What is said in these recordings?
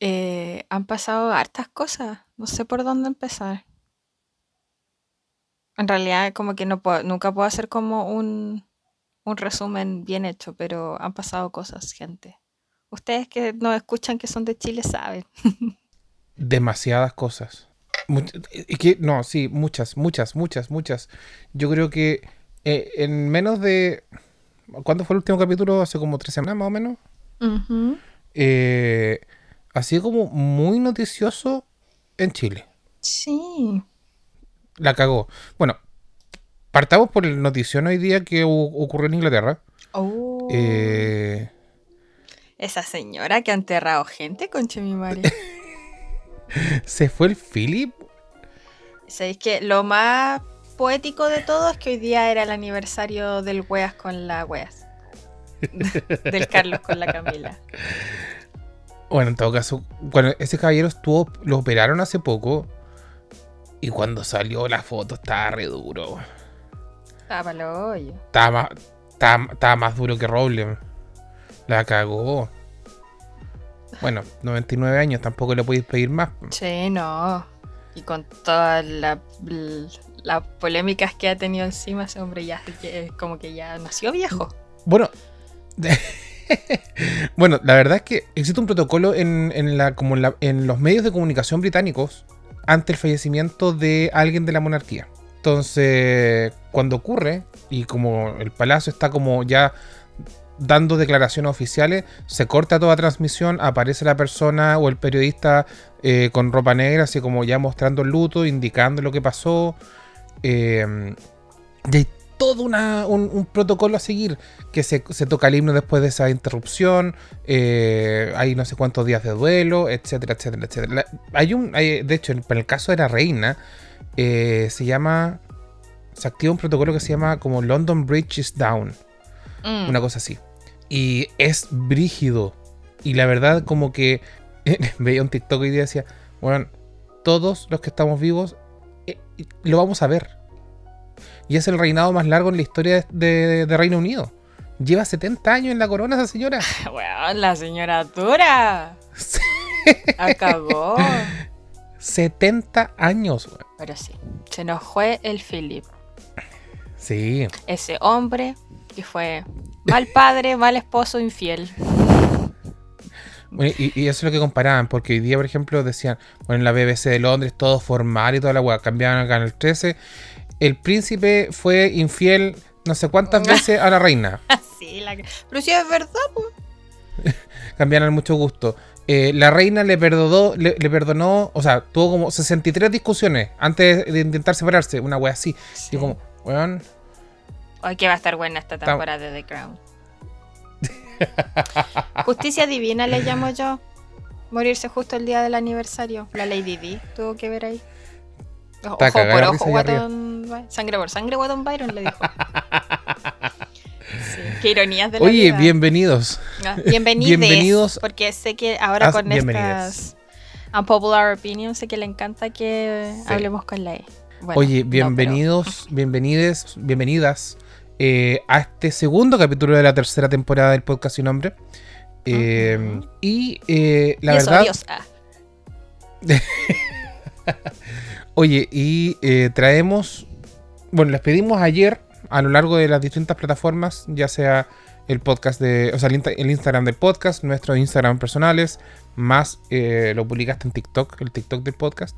Eh, han pasado hartas cosas. No sé por dónde empezar. En realidad, como que no puedo, nunca puedo hacer como un, un resumen bien hecho, pero han pasado cosas, gente. Ustedes que nos escuchan que son de Chile saben. Demasiadas cosas. y que, no, sí, muchas, muchas, muchas, muchas. Yo creo que eh, en menos de. ¿Cuándo fue el último capítulo? Hace como tres semanas más o menos. eh, así como muy noticioso en Chile. Sí. La cagó. Bueno, partamos por el notición hoy día que ocurrió en Inglaterra. Oh. Eh, Esa señora que ha enterrado gente con Chemimare. se fue el Philip. ¿Sabéis que lo más poético de todo es que hoy día era el aniversario del Weas con la Weas? del Carlos con la Camila. Bueno, en todo caso, cuando ese caballero estuvo, lo operaron hace poco. Y cuando salió la foto estaba re duro. Estaba lo hoyo. Estaba más, estaba, estaba más duro que Roble. La cagó. Bueno, 99 años, tampoco le podéis pedir más. Sí, no. Y con todas la- las polémicas que ha tenido encima ese hombre ya que- como que ya nació viejo. Bueno, bueno, la verdad es que existe un protocolo en, en la, como en, la- en los medios de comunicación británicos ante el fallecimiento de alguien de la monarquía. Entonces, cuando ocurre, y como el palacio está como ya dando declaraciones oficiales, se corta toda transmisión, aparece la persona o el periodista eh, con ropa negra, así como ya mostrando el luto, indicando lo que pasó. Eh, todo una- un, un protocolo a seguir, que se, se toca el himno después de esa interrupción, eh, hay no sé cuántos días de duelo, etcétera, etcétera, etcétera. La- hay un, hay- de hecho, en, el caso de la reina, eh, se llama, se activa un protocolo que se llama como London Bridge is Down, Mm. una cosa así. Y es brígido. Y la verdad, como que veía un TikTok y decía, bueno, todos los que estamos vivos eh, lo vamos a ver. Y es el reinado más largo en la historia de, de Reino Unido. Lleva 70 años en la corona esa señora. Weón, la señora dura. Acabó. 70 años. weón. Pero sí, se nos fue el Philip. Sí. Ese hombre que fue mal padre, mal esposo, infiel. Bueno, Y, y eso es lo que comparaban, porque hoy día, por ejemplo, decían, bueno, en la BBC de Londres, todo formal y toda la weá, cambiaban al Canal 13. El príncipe fue infiel no sé cuántas veces a la reina. Así, la... pero sí es verdad, pues. Cambiaron mucho gusto. Eh, la reina le perdonó, le, le perdonó, o sea, tuvo como 63 discusiones antes de intentar separarse, una wea así. Y como, weón, Hoy que va a estar buena esta temporada de The Crown. Justicia divina le llamo yo. Morirse justo el día del aniversario. La Lady Di tuvo que ver ahí. Ojo por ojo, guatón. Sangre por sangre, guatón Byron le dijo. Sí, Qué ironías de la oye, vida. bienvenidos. Ah, bienvenides, bienvenidos. Porque sé que ahora Ah, con estas unpopular opinions sé que le encanta que Sí. hablemos con la E. Bueno, Oye, no, bienvenidos, bienvenides, bienvenidas eh, a este segundo capítulo de la tercera temporada del podcast sin nombre. Eh. Y eh, la Y eso, verdad, Dios, ah. oye, y eh, traemos, bueno, les pedimos ayer a lo largo de las distintas plataformas, ya sea el podcast de, o sea, el, insta- el Instagram del podcast, nuestros Instagram personales, más eh, lo publicaste en TikTok, el TikTok del podcast.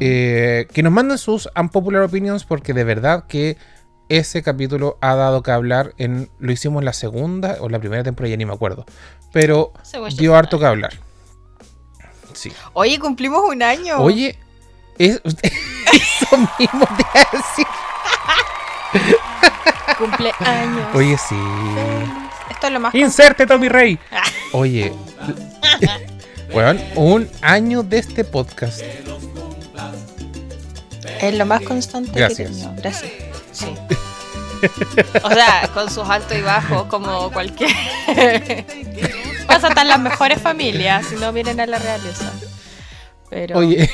Eh, que nos manden sus unpopular opinions porque de verdad que ese capítulo ha dado que hablar en lo hicimos en la segunda o la primera temporada ya ni me acuerdo. Pero dio harto que hablar. Sí. Oye, cumplimos un año. oye es, eso mismo te iba a decir. Cumpleaños. oye sí. Esto es lo más. inserte Tommy Rey oye bueno, un año de este podcast Es lo más constante Gracias. que he tenido. Gracias. Sí. O sea, con sus altos y bajos, como cualquier. Pasa en las mejores familias, si no miren a la realeza. Pero. Oye,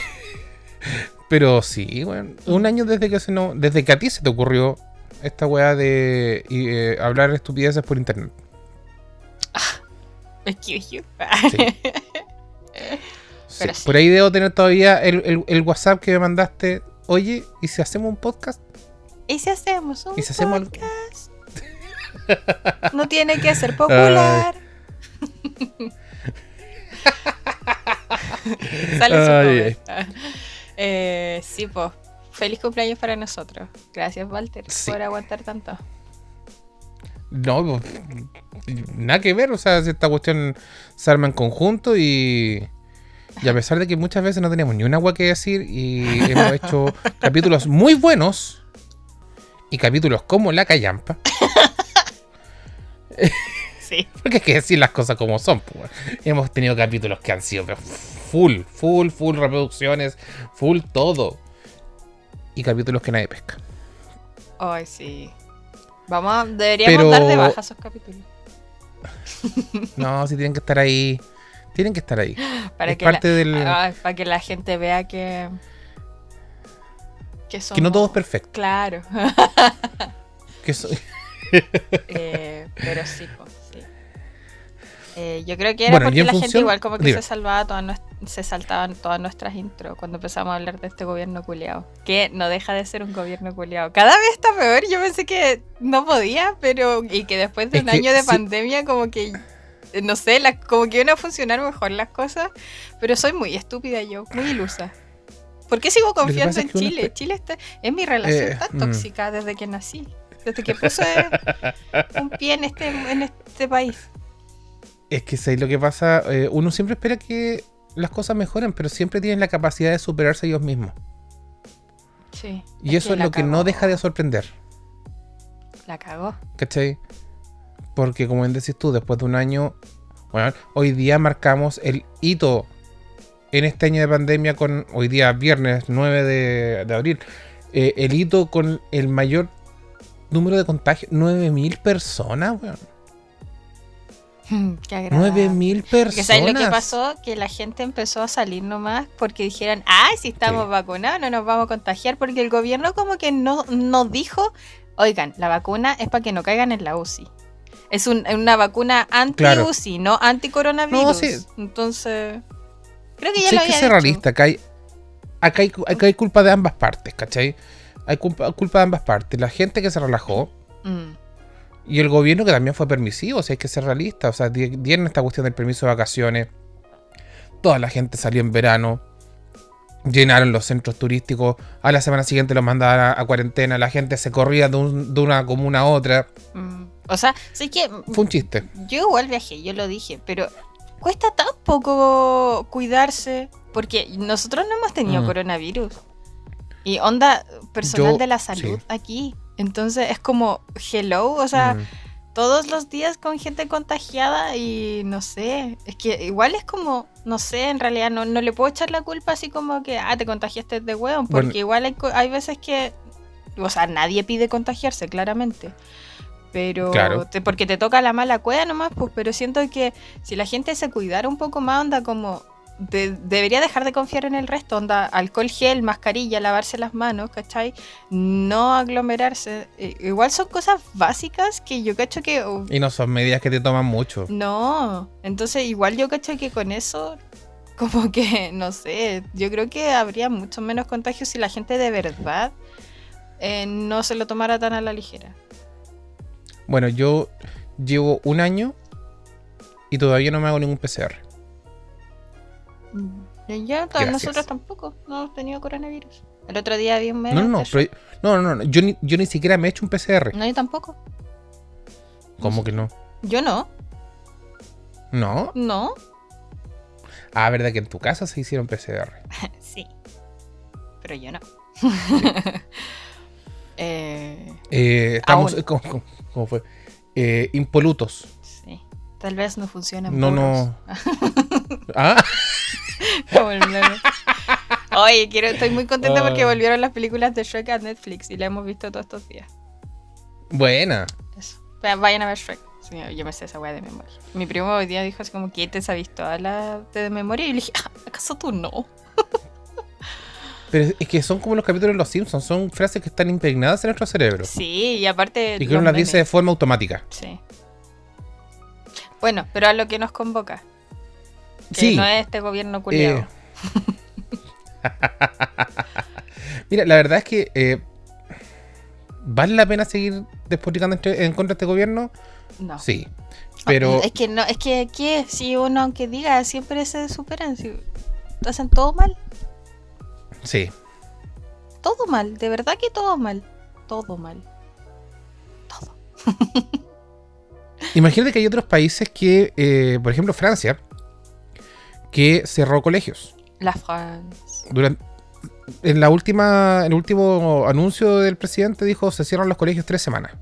pero sí, bueno, un año desde que se no, desde que a ti se te ocurrió esta weá de eh, hablar estupideces por internet. Excuse you. Sí. Sí, sí. Por ahí debo tener todavía el, el- el WhatsApp que me mandaste. Oye, ¿y si hacemos un podcast? ¿Y si hacemos un ¿Y si hacemos algo? podcast? No tiene que ser popular. Sale su. Eh, sí, pues. Feliz cumpleaños para nosotros. Gracias, Walter, Sí. por aguantar tanto. No, pues, nada que ver. O sea, si esta cuestión se arma en conjunto y. Y a pesar de que muchas veces no tenemos ni un agua que decir y hemos hecho capítulos muy buenos y capítulos como La Callampa, Sí. porque hay que decir las cosas como son. pues. Hemos tenido capítulos que han sido pero, full, full, full reproducciones, full todo. Y capítulos que nadie pesca. Ay, sí. Vamos a, deberíamos Pero- dar de baja esos capítulos. No, si tienen que estar ahí. Tienen que estar ahí. Para es que, la, parte del. ay, para que la gente vea que. Que, que no todo es perfecto. Claro. Que so- Eh, pero sí, pues, sí. Eh, yo creo que era Bueno, porque la gente igual como que se salvaba todas se saltaban todas nuestras intros cuando empezamos a hablar de este gobierno culiado. Que no deja de ser un gobierno culiado. Cada vez está peor. Yo pensé que no podía, pero y que después de Es un que año de sí. pandemia como que eh, no sé, como que iban a funcionar mejor las cosas, pero soy muy estúpida yo, muy ilusa. ¿Por qué sigo confiando en Chile? Chile está, es mi relación Eh, tan mm. tóxica desde que nací, desde que puse un pie en este, en este país. Es que ¿sabes lo que pasa? Eh, uno siempre espera que las cosas mejoren, pero siempre tienen la capacidad de superarse ellos mismos. Sí. Y eso es lo que no deja de sorprender. La cagó. ¿Cachai? Porque como bien decís tú, después de un año, bueno, hoy día marcamos el hito en este año de pandemia con, hoy día viernes 9 de, de abril, eh, el hito con el mayor número de contagios, 9.000 personas, weón. 9.000 Porque personas. ¿sabes lo que pasó? Que la gente empezó a salir nomás porque dijeron, ay, si estamos Sí. vacunados no nos vamos a contagiar, porque el gobierno como que no nos dijo, oigan, la vacuna es para que no caigan en la UCI. Es un- una vacuna anti-UCI, no anti-coronavirus. No, sí. Entonces, creo que ya Sí, lo hay que ser realista. Acá hay, acá, hay, acá hay culpa de ambas partes, ¿cachai? Hay culpa, culpa de ambas partes. La gente que se relajó Mm, y el gobierno que también fue permisivo. O sea, hay que ser realista. O sea, di- dieron esta cuestión del permiso de vacaciones. Toda la gente salió en verano. Llenaron los centros turísticos. A la semana siguiente los mandaban a, a cuarentena. La gente se corría de, un- de una comuna a otra. mm. O sea, sí que Fue un chiste. Yo igual viajé, yo lo dije, pero cuesta tan poco cuidarse, porque nosotros no hemos tenido Mm. coronavirus. Y onda personal Yo- de la salud sí. aquí. Entonces es como hello, o sea, Mm. todos los días con gente contagiada y no sé, es que igual es como, no sé, en realidad no, no le puedo echar la culpa así como que, ah, te contagiaste de hueón, porque Bueno. igual hay, hay veces que, o sea, nadie pide contagiarse, claramente. Pero, Claro. te- porque te toca la mala cueva nomás, pues, pero siento que si la gente se cuidara un poco más, onda como, de- debería dejar de confiar en el resto, onda, alcohol gel, mascarilla, lavarse las manos, ¿cachai? No aglomerarse. Eh, igual son cosas básicas que yo cacho que... uh, Y no son medidas que te toman mucho. no, entonces igual yo cacho que con eso, como que, no sé, yo creo que habría mucho menos contagios si la gente de verdad eh, no se lo tomara tan a la ligera. Bueno, yo llevo un año y todavía no me hago ningún PCR. Y yo, Gracias. nosotros tampoco, no hemos tenido coronavirus. El otro día vi un meme. No, no, no, pero- no, no, no, yo ni, yo ni siquiera me he hecho un PCR. No, yo tampoco. ¿Cómo que no? Yo no, ¿No? no. Ah, verdad que en tu casa se hicieron PCR. sí, pero yo no. eh, Eh, estamos, Aún. ¿cómo, cómo- cómo fue? Eh, impolutos. Tal vez no funcionan. No, no. Ah, Como el meme. Oye, quiero, estoy muy contenta porque Ah. volvieron las películas de Shrek a Netflix y la hemos visto todos estos días. buena. Eso. Va- Vayan a ver Shrek. Sí, yo me sé esa weá de memoria. Mi primo hoy día dijo así como que te sabes toda la de memoria y le dije, "Ah, ¿acaso tú no? Pero es que son como los capítulos de los Simpsons, son frases que están impregnadas en nuestro cerebro. Sí, y aparte. y que uno las dice de forma automática. Sí. Bueno, pero a lo que nos convoca. Que Sí, no es este gobierno culiado. eh, Mira, la verdad es que eh, ¿vale la pena seguir despotricando en contra de este gobierno? No. Sí. Pero Es que no, es que ¿qué? si uno aunque diga siempre se superan, si hacen todo mal, sí. todo mal, de verdad que todo mal, todo mal. Todo. Imagínate que hay otros países que, eh, por ejemplo, Francia, que cerró colegios. La France. Durante, en la última, en el último anuncio del presidente dijo se cierran los colegios tres semanas.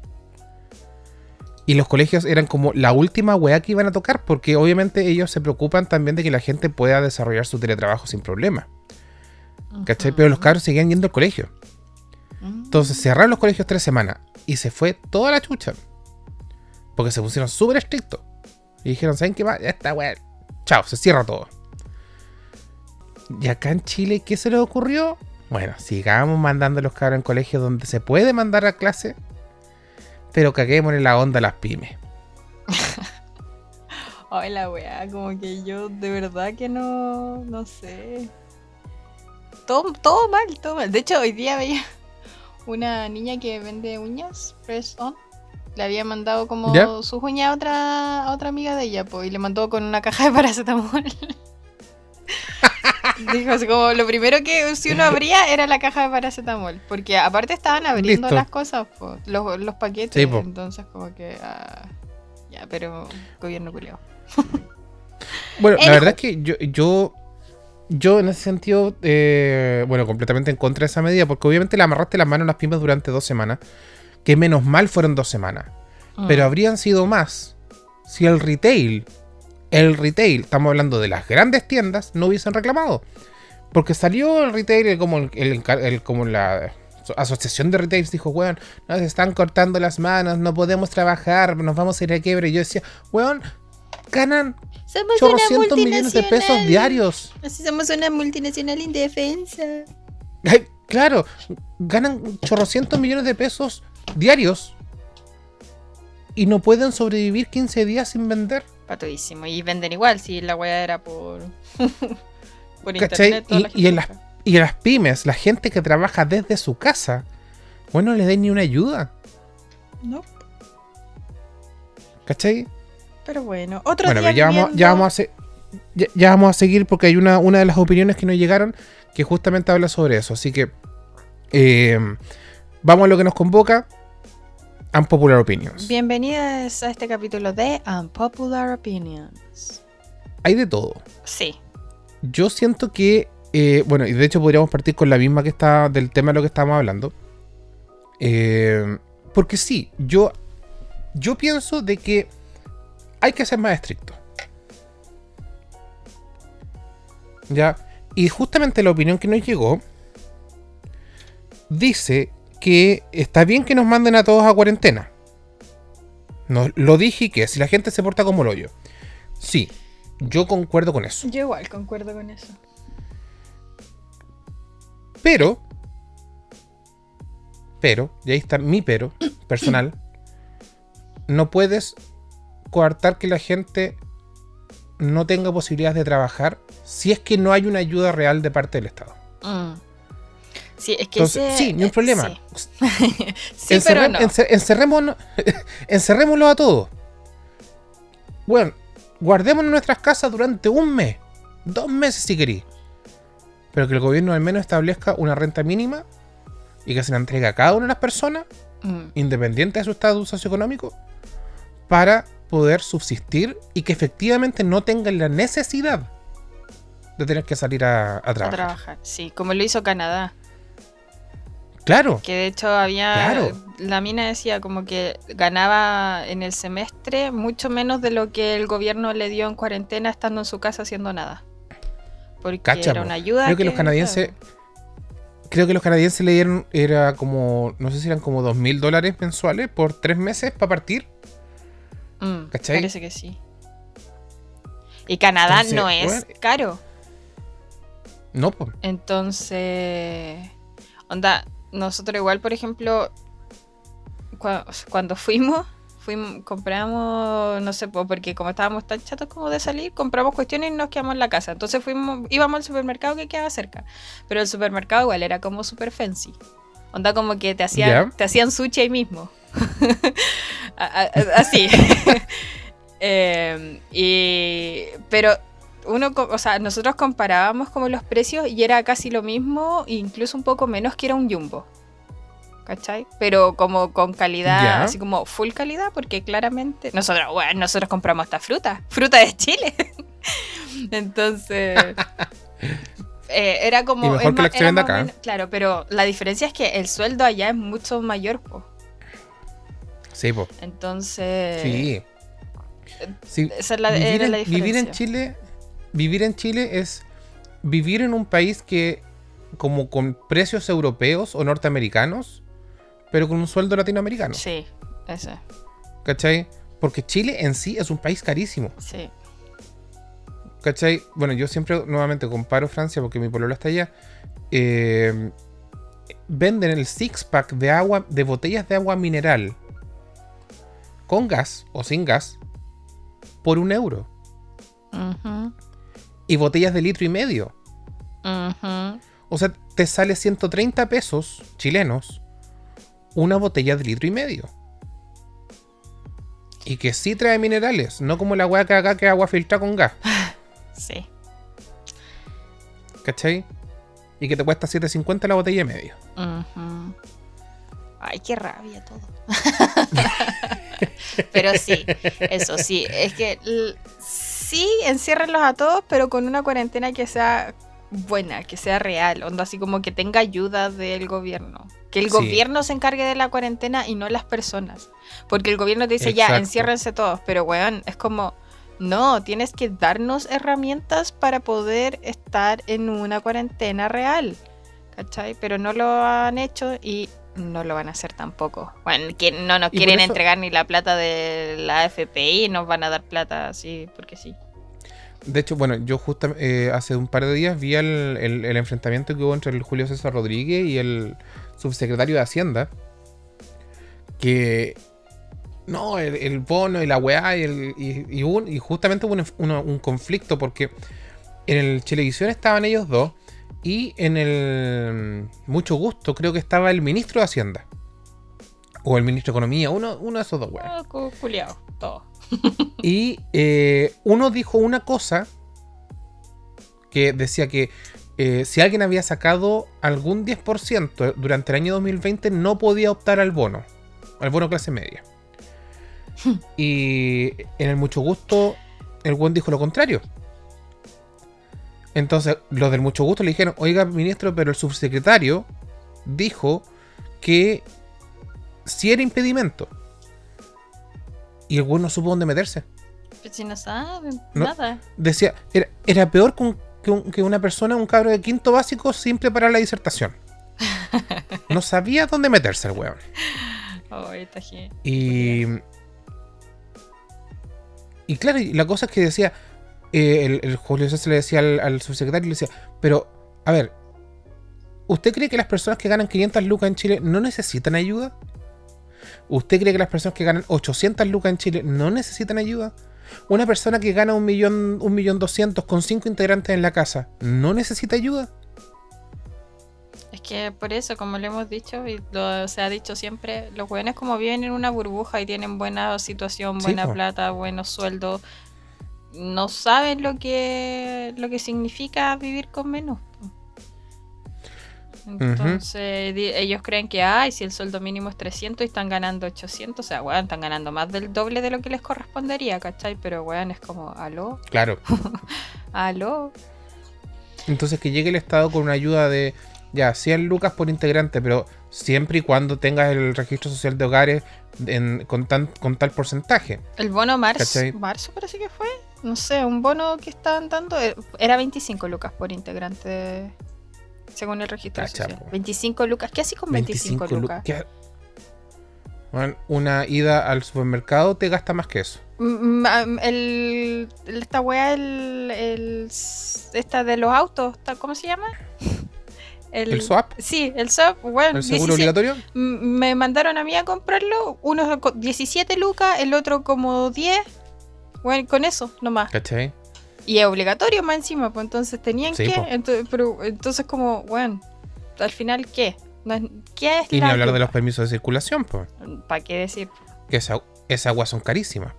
Y los colegios eran como la última weá que iban a tocar, porque obviamente ellos se preocupan también de que la gente pueda desarrollar su teletrabajo sin problema. ¿Cachai? Pero los cabros seguían yendo al colegio. Mm. Entonces cerraron los colegios tres semanas y se fue toda la chucha. Porque se pusieron súper estrictos. Y dijeron, ¿saben qué más? Ya está, weón. Chao, se cierra todo. Y acá en Chile, ¿qué se les ocurrió? Bueno, sigamos mandando a los cabros en colegios donde se puede mandar a clase. Pero caguémosle la onda a las pymes. Ay, la weá, como que yo de verdad que no, no sé. Todo, todo mal, todo mal. De hecho, hoy día veía una niña que vende uñas, press on. Le había mandado como ¿Ya? sus uñas a otra, a otra amiga de ella, pues, y le mandó con una caja de paracetamol. Dijo así como lo primero que si uno abría era la caja de paracetamol. Porque aparte estaban abriendo Listo. las cosas, po, los, los paquetes. Sí, po. entonces como que ah, ya, pero gobierno culiao. Bueno, la verdad es que yo, yo, yo en ese sentido, eh, bueno, completamente en contra de esa medida, porque obviamente le amarraste las manos a las pymes durante dos semanas, que menos mal fueron dos semanas, pero Mm. habrían sido más si el retail, el retail, estamos hablando de las grandes tiendas, no hubiesen reclamado. Porque salió el retail, como, el, el- el- como la asociación de retail dijo, weón, nos están cortando las manos, no podemos trabajar, nos vamos a ir a quiebra. Y yo decía, weón, ganan Somos millones de pesos diarios. Así somos una multinacional indefensa. Ay, claro, ganan chorrocientos millones de pesos diarios y no pueden sobrevivir 15 días sin vender. Patudísimo. Y venden igual, si la weá era por. por internet. Y- la y gente en las-. Y pymes, la gente que trabaja desde su casa, bueno, no les den ni una ayuda. No, ¿Cachai? pero bueno. Otro Bueno, día ya vamos, viviendo- ya vamos a se- ya, ya vamos a seguir porque hay una, una de las opiniones que nos llegaron que justamente habla sobre eso. Así que eh, vamos a lo que nos convoca. Unpopular Opinions. Bienvenidas a este capítulo de Unpopular Opinions. Hay de todo. Sí. Yo siento que, eh, bueno, y de hecho podríamos partir con la misma que está del tema de lo que estábamos hablando. Eh, porque sí, yo, yo pienso de que hay que ser más estricto. Ya, y justamente la opinión que nos llegó dice que está bien que nos manden a todos a cuarentena. No, lo dije y que si la gente se porta como el hoyo. Sí, yo concuerdo con eso. Yo igual concuerdo con eso. Pero, pero, y ahí está mi pero personal, no puedes coartar que la gente no tenga posibilidades de trabajar si es que no hay una ayuda real de parte del Estado. Mm. Sí, es que Entonces, ese- sí, ni un problema. Sí, Sí, pero no. encerrémonos- encerrémoslo a todos. Bueno, guardémonos en nuestras casas durante un mes, dos meses si queréis. Pero que el gobierno al menos establezca una renta mínima y que se la entregue a cada una de las personas, Mm. independiente de su estatus socioeconómico, para poder subsistir y que efectivamente no tengan la necesidad de tener que salir a, a A trabajar. trabajar, sí, como lo hizo Canadá. Claro, Que de hecho había. Claro. La mina decía como que ganaba en el semestre mucho menos de lo que el gobierno le dio en cuarentena estando en su casa haciendo nada. Porque Cacha, era una ayuda. Creo que los canadienses- creo que los canadienses le dieron, era como, no sé si eran como dos mil dólares mensuales por tres meses para partir. Mm, ¿Cachai? Parece que sí. Y Canadá Entonces, no es bueno. caro. No, pues. Entonces, onda, nosotros igual, por ejemplo, cua- cuando fuimos, Fuimos, compramos, no sé, porque como estábamos tan chatos como de salir, compramos cuestiones y nos quedamos en la casa. Entonces fuimos, íbamos al supermercado que quedaba cerca. Pero el supermercado igual era como super fancy. Onda como que te hacían, te hacían sushi ahí mismo. Así. Eh, y, pero uno, o sea, nosotros comparábamos como los precios y era casi lo mismo, incluso un poco menos que era un jumbo. ¿Cachai? Pero como con calidad, así como full calidad, porque claramente nosotros, bueno, nosotros compramos hasta fruta, fruta de Chile. Entonces, eh, era como... Y mejor es que la se era más acá. menos- claro, pero la diferencia es que el sueldo allá es mucho mayor, po. Sí, po. Entonces, Sí. Sí, esa es la, vivir, era la diferencia. vivir en Chile vivir en Chile es vivir en un país que como con precios europeos o norteamericanos pero con un sueldo latinoamericano Sí, ese, ¿cachai? porque Chile en sí es un país carísimo sí. ¿cachai? bueno yo siempre nuevamente comparo Francia porque mi pueblo está allá eh, venden el six pack de agua de botellas de agua mineral con gas o sin gas por un euro Ujú, y botellas de litro y medio. O sea, te sale 130 pesos chilenos una botella de litro y medio. Y que sí trae minerales, no como la agua que acá que agua filtrada con gas, Sí. ¿cachai? Y que te cuesta 7.50 la botella y medio. Ujú. Ay, qué rabia todo. pero sí, eso sí, es que sí, enciérrenlos a todos, pero con una cuarentena que sea buena, que sea real, onda así como que tenga ayuda del gobierno. Que el Sí. gobierno se encargue de la cuarentena y no las personas. Porque el gobierno te dice, ya, enciérrense todos, pero weón, es como, no, tienes que darnos herramientas para poder estar en una cuarentena real. ¿Cachai? Pero no lo han hecho y no lo van a hacer tampoco. Bueno, que no nos quieren eso- entregar ni la plata de la FPI, nos van a dar plata así, porque sí. De hecho, bueno, yo justo hace un par de días vi el, el- el enfrentamiento que hubo entre el Julio César Rodríguez y el subsecretario de Hacienda. Que. No, el, el bono y la weá y, el- y- un- y justamente hubo un, uno- un conflicto porque en el televisión estaban ellos dos y en el Mucho Gusto creo que estaba el ministro de Hacienda. O el ministro de Economía, uno, uno de esos dos weones. Ah, cu- culiao, todo. Y eh, uno dijo una cosa que decía que eh, si alguien había sacado algún 10% durante el año 2020 no podía optar al bono, al bono clase media. y en el mucho gusto el buen dijo lo contrario. Entonces los del mucho gusto le dijeron, oiga ministro, pero el subsecretario dijo que si era impedimento. Y el buen no supo dónde meterse. Pero si no saben No. nada. decía, era, era peor que, un- que un- que una persona, un cabro de quinto básico, sin preparar la disertación. No sabía dónde meterse el weón. Oh, gente. Y. Y claro, la cosa es que decía. Eh, el, el Julio César le decía al, al subsecretario, le decía, pero, a ver, ¿usted cree que las personas que ganan 500 lucas en Chile no necesitan ayuda? ¿Usted cree que las personas que ganan 800 lucas en Chile no necesitan ayuda? ¿Una persona que gana un millón, un millón doscientos con cinco integrantes en la casa no necesita ayuda? Es que por eso, como lo hemos dicho y lo se ha dicho siempre, los jóvenes como viven en una burbuja y tienen buena situación, buena plata, buenos sueldos, no saben lo que lo que significa vivir con menos. Entonces ellos creen que, ay, si el sueldo mínimo es 300 y están ganando 800, o sea, weón, están ganando más del doble de lo que les correspondería, ¿cachai? Pero, weón, es como, aló, Claro. aló. Entonces que llegue el Estado con una ayuda de ya 100 lucas por integrante, pero siempre y cuando tengas el registro social de hogares en- con, tan- con tal porcentaje. El bono marzo, ¿Cachai? marzo parece que fue. No sé, un bono que estaban dando eh, era 25 lucas por integrante, según el registro social. po. 25 lucas. ¿Qué así con 25, lu- lucas? ¿qué? Bueno, una ida al supermercado te gasta más que eso. Mm, mm, el, el- esta wea, el, el- esta de los autos, ¿ta- ¿cómo se llama? El, ¿El swap? Sí, el swap, bueno, ¿El seguro 17 obligatorio? Me mandaron a mí a comprarlo, uno con 17 lucas, el otro como 10. Bueno, con eso nomás. ¿Cachai? Y es obligatorio más encima, pues entonces tenían Sí, que. po. ento- pero entonces, como, bueno, al final, ¿qué? No es- ¿Qué es Y ni la hablar de los permisos de circulación, pues. ¿Para qué decir? Que esa, esas aguas son carísimas.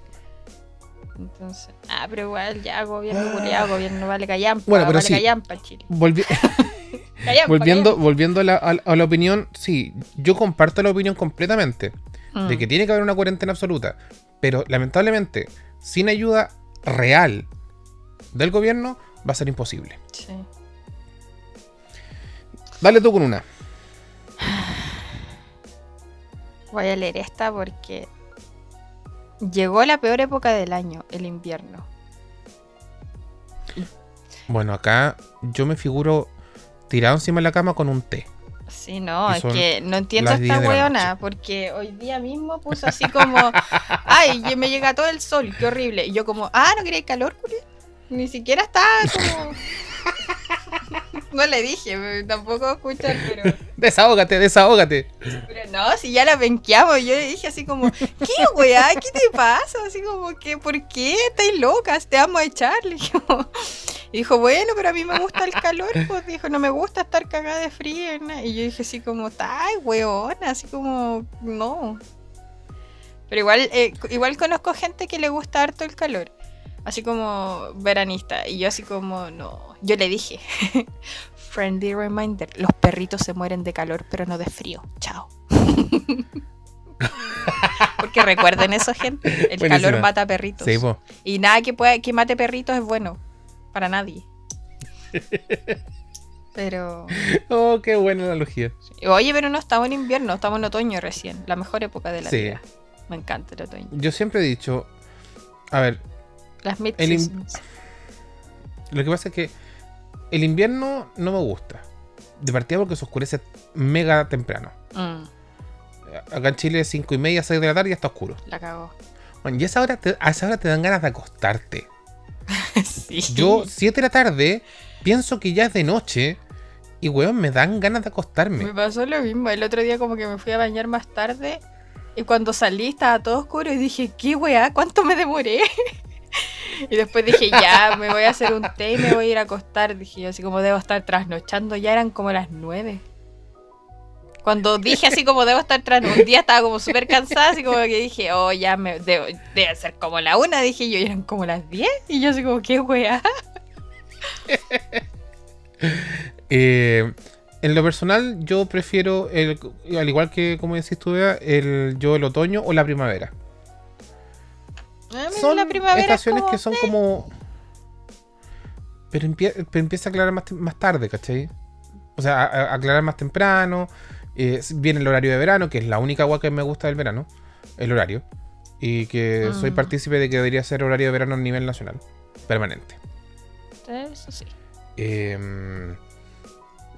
Entonces, ah, pero igual, ya, gobierno culiado, gobierno vale callampa, Bueno, pero vale sí. callampa, Chile. Volvi- Callampa, volviendo volviendo a la, a- a la opinión, sí, yo comparto la opinión completamente. de Mm. que tiene que haber una cuarentena absoluta. Pero lamentablemente, sin ayuda real del gobierno, va a ser imposible. Sí. Dale tú con una. Voy a leer esta porque llegó la peor época del año, el invierno. Bueno, acá yo me figuro tirado encima de la cama con un té. Sí, no, es que no entiendo esta 10 de la weona, porque hoy día mismo puso así como, ay, me llega todo el sol, qué horrible. Y yo como, ah, ¿no quería calor, Juli? Ni siquiera estaba como... No le dije, tampoco escuchar, pero, Desahógate, desahógate. pero no, si ya la penqueamos, yo le dije así como, ¿qué weá? ¿Qué te pasa? Así como que, ¿por qué? Estáis locas, te vamos a echar. Le dijo, bueno, pero a mí me gusta el calor, pues dijo, no me gusta estar cagada de frío. ¿no? Y yo dije así como, ay, weona, así como, no. Pero igual, eh, igual conozco gente que le gusta harto el calor. Así como veranista. Y yo así como, no. Yo le dije, friendly reminder, los perritos se mueren de calor, pero no de frío. Chao. Porque recuerden eso, gente. El calor mata perritos. Sí. Y nada que pueda que mate perritos es bueno. Para nadie. Pero. Oh, qué buena analogía. Oye, pero no estamos en invierno, estamos en otoño recién. La mejor época de la Sí. vida. Me encanta el otoño. Yo siempre he dicho. A ver, Las in- lo que pasa es que el invierno no me gusta. De partida porque se oscurece mega temprano. Mm, Acá en Chile, 5 y media, 6 de la tarde ya está oscuro. la cagó. Bueno, y a esa hora te, a esa hora te dan ganas de acostarte. sí. Yo, 7 de la tarde, pienso que ya es de noche. Y weón, me dan ganas de acostarme. Me pasó lo mismo. El otro día como que me fui a bañar más tarde. Y cuando salí estaba todo oscuro y dije, ¿qué weá? ¿Cuánto me demoré? y después dije, ya, me voy a hacer un té y me voy a ir a acostar. Dije yo, así como debo estar trasnochando. Ya eran como las nueve. Cuando dije así como debo estar trasnochando, un día estaba como súper cansada, así como que dije, oh, ya me debo, debe ser como la una, dije yo, y eran como las diez. Y yo así como, ¿qué weá? Eh, en lo personal, yo prefiero, el, al igual que como decís tú, el, yo el otoño o la primavera. Son la primavera es estaciones como- que son como... Pero, empie- pero empieza a aclarar más, más tarde, ¿cachai? O sea, a, a aclarar más temprano. eh, viene el horario de verano, que es la única agua que me gusta del verano. El horario. Y que soy Mm. partícipe de que debería ser horario de verano a nivel nacional. Permanente. Eso sí. Eh,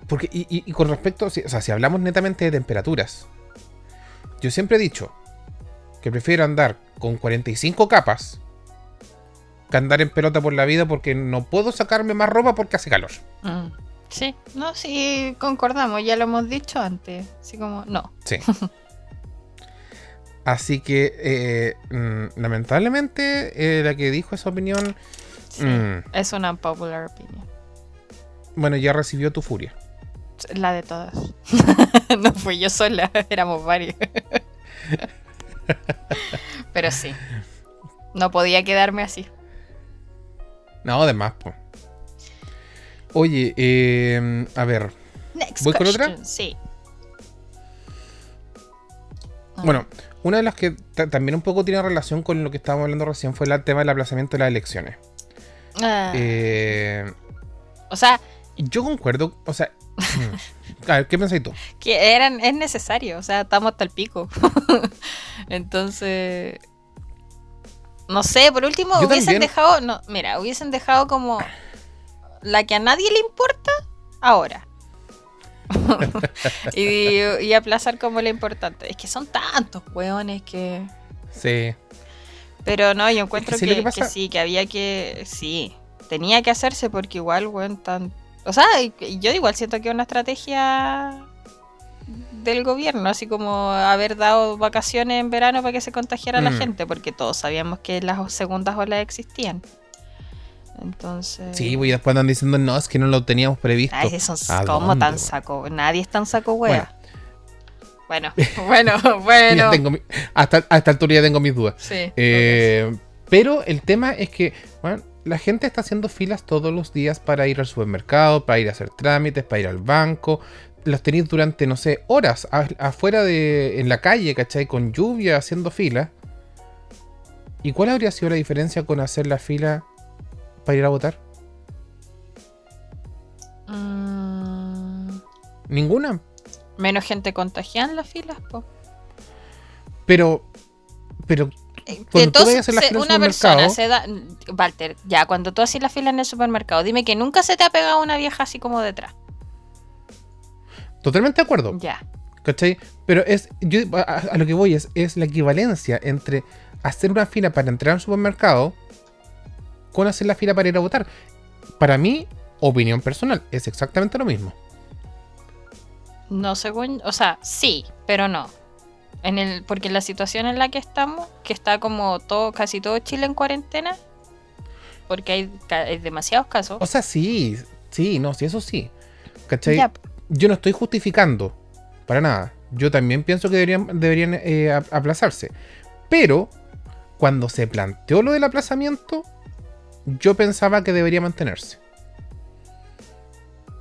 porque, y, y- y con respecto, o sea, si hablamos netamente de temperaturas, yo siempre he dicho que prefiero andar con 45 capas que andar en pelota por la vida porque no puedo sacarme más ropa porque hace calor. Mm. Sí, no, sí, concordamos, ya lo hemos dicho antes. Así como, no. Sí. Así que, eh, mm, lamentablemente, eh, la que dijo esa opinión, Sí, mm, Es una unpopular opinion. bueno, ya recibió tu furia. La de todas. no fui yo sola, éramos varios. Pero sí. No podía quedarme así. No, además, pues. Oye, eh, a ver. Next ¿Voy con otra? Sí. Bueno, una de las que ta- también un poco tiene relación con lo que estábamos hablando recién fue el tema del aplazamiento de las elecciones. Ah, Eh, o sea, yo concuerdo, o sea, mm, a ver, ¿qué pensáis tú? que eran, es necesario. O sea, estamos hasta el pico. Entonces. No sé, por último, Yo hubiesen también. dejado. No, mira, hubiesen dejado como. La que a nadie le importa ahora. y, y aplazar como lo importante. Es que son tantos hueones que. Sí. Pero no, yo encuentro Es que sí, que que pasa- sí, que había que. Sí, tenía que hacerse porque igual, weón, tan O sea, yo igual siento que es una estrategia del gobierno, así como haber dado vacaciones en verano para que se contagiara la Mm. gente, porque todos sabíamos que las segundas olas existían. Entonces. Sí, pues y después andan diciendo, no, es que no lo teníamos previsto. Ay, son ¿A como dónde, tan saco. Nadie es tan saco wea. Bueno, bueno, bueno. Ya tengo mi- hasta, a esta altura ya tengo mis dudas. Sí. Eh, pero el tema es que, bueno, la gente está haciendo filas todos los días para ir al supermercado, para ir a hacer trámites, para ir al banco. Los tenéis durante, no sé, horas afuera de, en la calle, ¿cachai? Con lluvia, haciendo fila. ¿Y cuál habría sido la diferencia con hacer la fila para ir a votar? Mm, Ninguna. menos gente contagiada en las filas, po. Pero, pero Cuando tú Entonces, vayas a hacer la se- fila en el una persona se da. Walter, ya, cuando tú haces la fila en el supermercado, dime que nunca se te ha pegado una vieja así como detrás. totalmente de acuerdo. Ya. ¿Cachai? Pero es. Yo, a, a lo que voy es, es la equivalencia entre hacer una fila para entrar al supermercado con hacer la fila para ir a votar. Para mí, opinión personal, es exactamente lo mismo. No según. O sea, sí, pero no. En el, porque en la situación en la que estamos, que está como todo, casi todo Chile en cuarentena, porque hay, hay demasiados casos. O sea, sí, sí, no, sí, eso sí. ¿Cachai? Ya, Yo no estoy justificando para nada. Yo también pienso que deberían, deberían eh, aplazarse. Pero, cuando se planteó lo del aplazamiento, yo pensaba que debería mantenerse.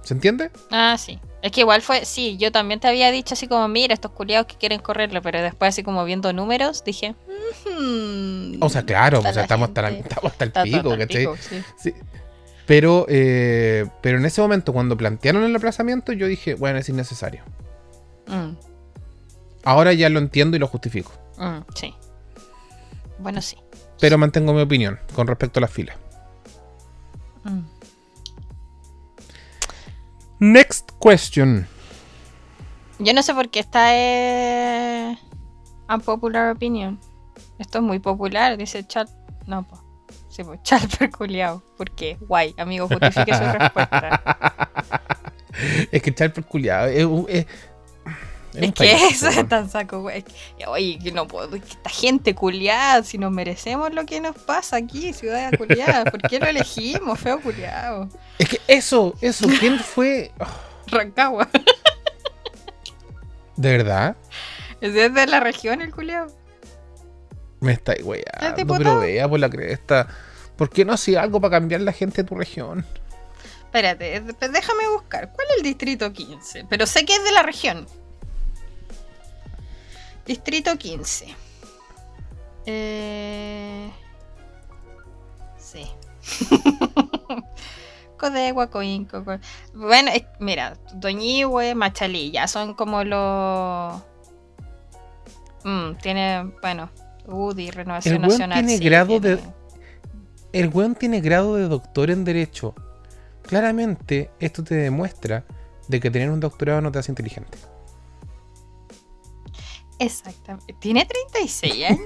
¿Se entiende? Ah, sí. Es que igual fue, sí, yo también te había dicho así como, mira, estos culiados que quieren correrle, pero después así como viendo números, dije, "Mhm, O sea, claro, o sea, la estamos hasta, estamos el está pico, hasta el ¿cachai? pico, sí. Sí. Pero, eh, pero en ese momento, cuando plantearon el aplazamiento, yo dije, bueno, es innecesario. Mm, Ahora ya lo entiendo y lo justifico. mm, sí. Bueno, sí. Pero mantengo mi opinión con respecto a las filas. Mm. Next question. Yo no sé por qué esta es unpopular opinion. Esto es muy popular, dice chat. No, po. Sí, pues. ¿Por qué? Guay, amigo, justifique su respuesta. es que echar por culiado es, un- es, es Es un que eso es tan saco, güey. Oye, que no puedo. esta gente culiada, si nos merecemos lo que nos pasa aquí, ciudad culiada. ¿Por qué lo elegimos, feo culiado? Es que eso, eso, ¿quién fue? Oh, Rancagua. ¿De verdad? Es de la región el culiado. Me está ¿Es weando, diputado? pero vea por la cresta. ¿Por qué no hacía algo para cambiar la gente de tu región? Espérate, eh, déjame buscar. ¿Cuál es el distrito 15? Pero sé que es de la región. Distrito 15. Eh... Sí. Codegua, Coinco. Co- Bueno, es- mira, Doñihue, Machalí, ya son como los. Mm, tiene, bueno, UDI, Renovación El weón Nacional. tiene sí, grado de- El weón tiene grado de doctor en Derecho. Claramente, esto te demuestra de que tener un doctorado no te hace inteligente. Exactamente. ¿Tiene 36 años?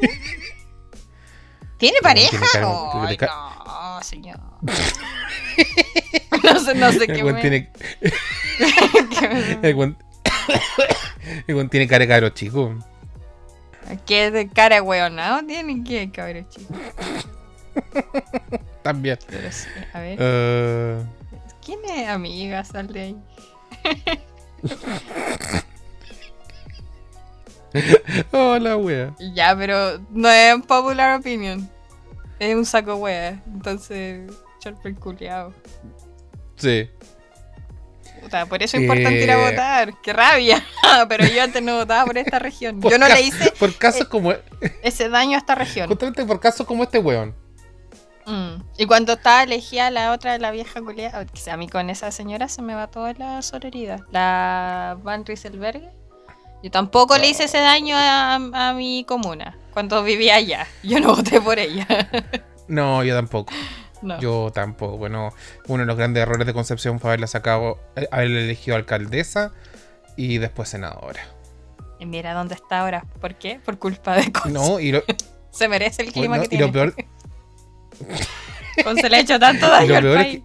¿Tiene No, pareja? tiene Ay, no, señor. no sé, no sé El qué me... tiene, el weón- el weón tiene cara de caro chico. ¿Qué de cara de weonado tiene? ¿Qué cabrón chico? También. Pero sí, a ver. Eh, ¿Quién es amiga? Sal de ahí. Hola, wea. Ya, pero no es un popular opinion. Es un saco wea. Entonces, charper culiao. Sí. Puta, por eso es importante ir a Eh. votar. ¡Qué rabia! Pero yo antes no votaba por esta región. Por Yo no le hice Por casos como. ese daño a esta región. Justamente por casos como este weón. Mm. Y cuando estaba elegida la otra, la vieja culiada, a mí con esa señora se me va toda la sororidad. La Van Rieselberg. Yo tampoco le hice ese daño a, a mi comuna cuando vivía allá. Yo no voté por ella. No, yo tampoco. No. Yo tampoco. Bueno, uno de los grandes errores de Concepción fue haberla sacado, eh, haberla elegido alcaldesa y después senadora. Y mira dónde está ahora. ¿Por qué? Por culpa de Conce. No, y lo, Se merece el clima que y tiene. lo peor, Conce le ha hecho tanto y daño al es que,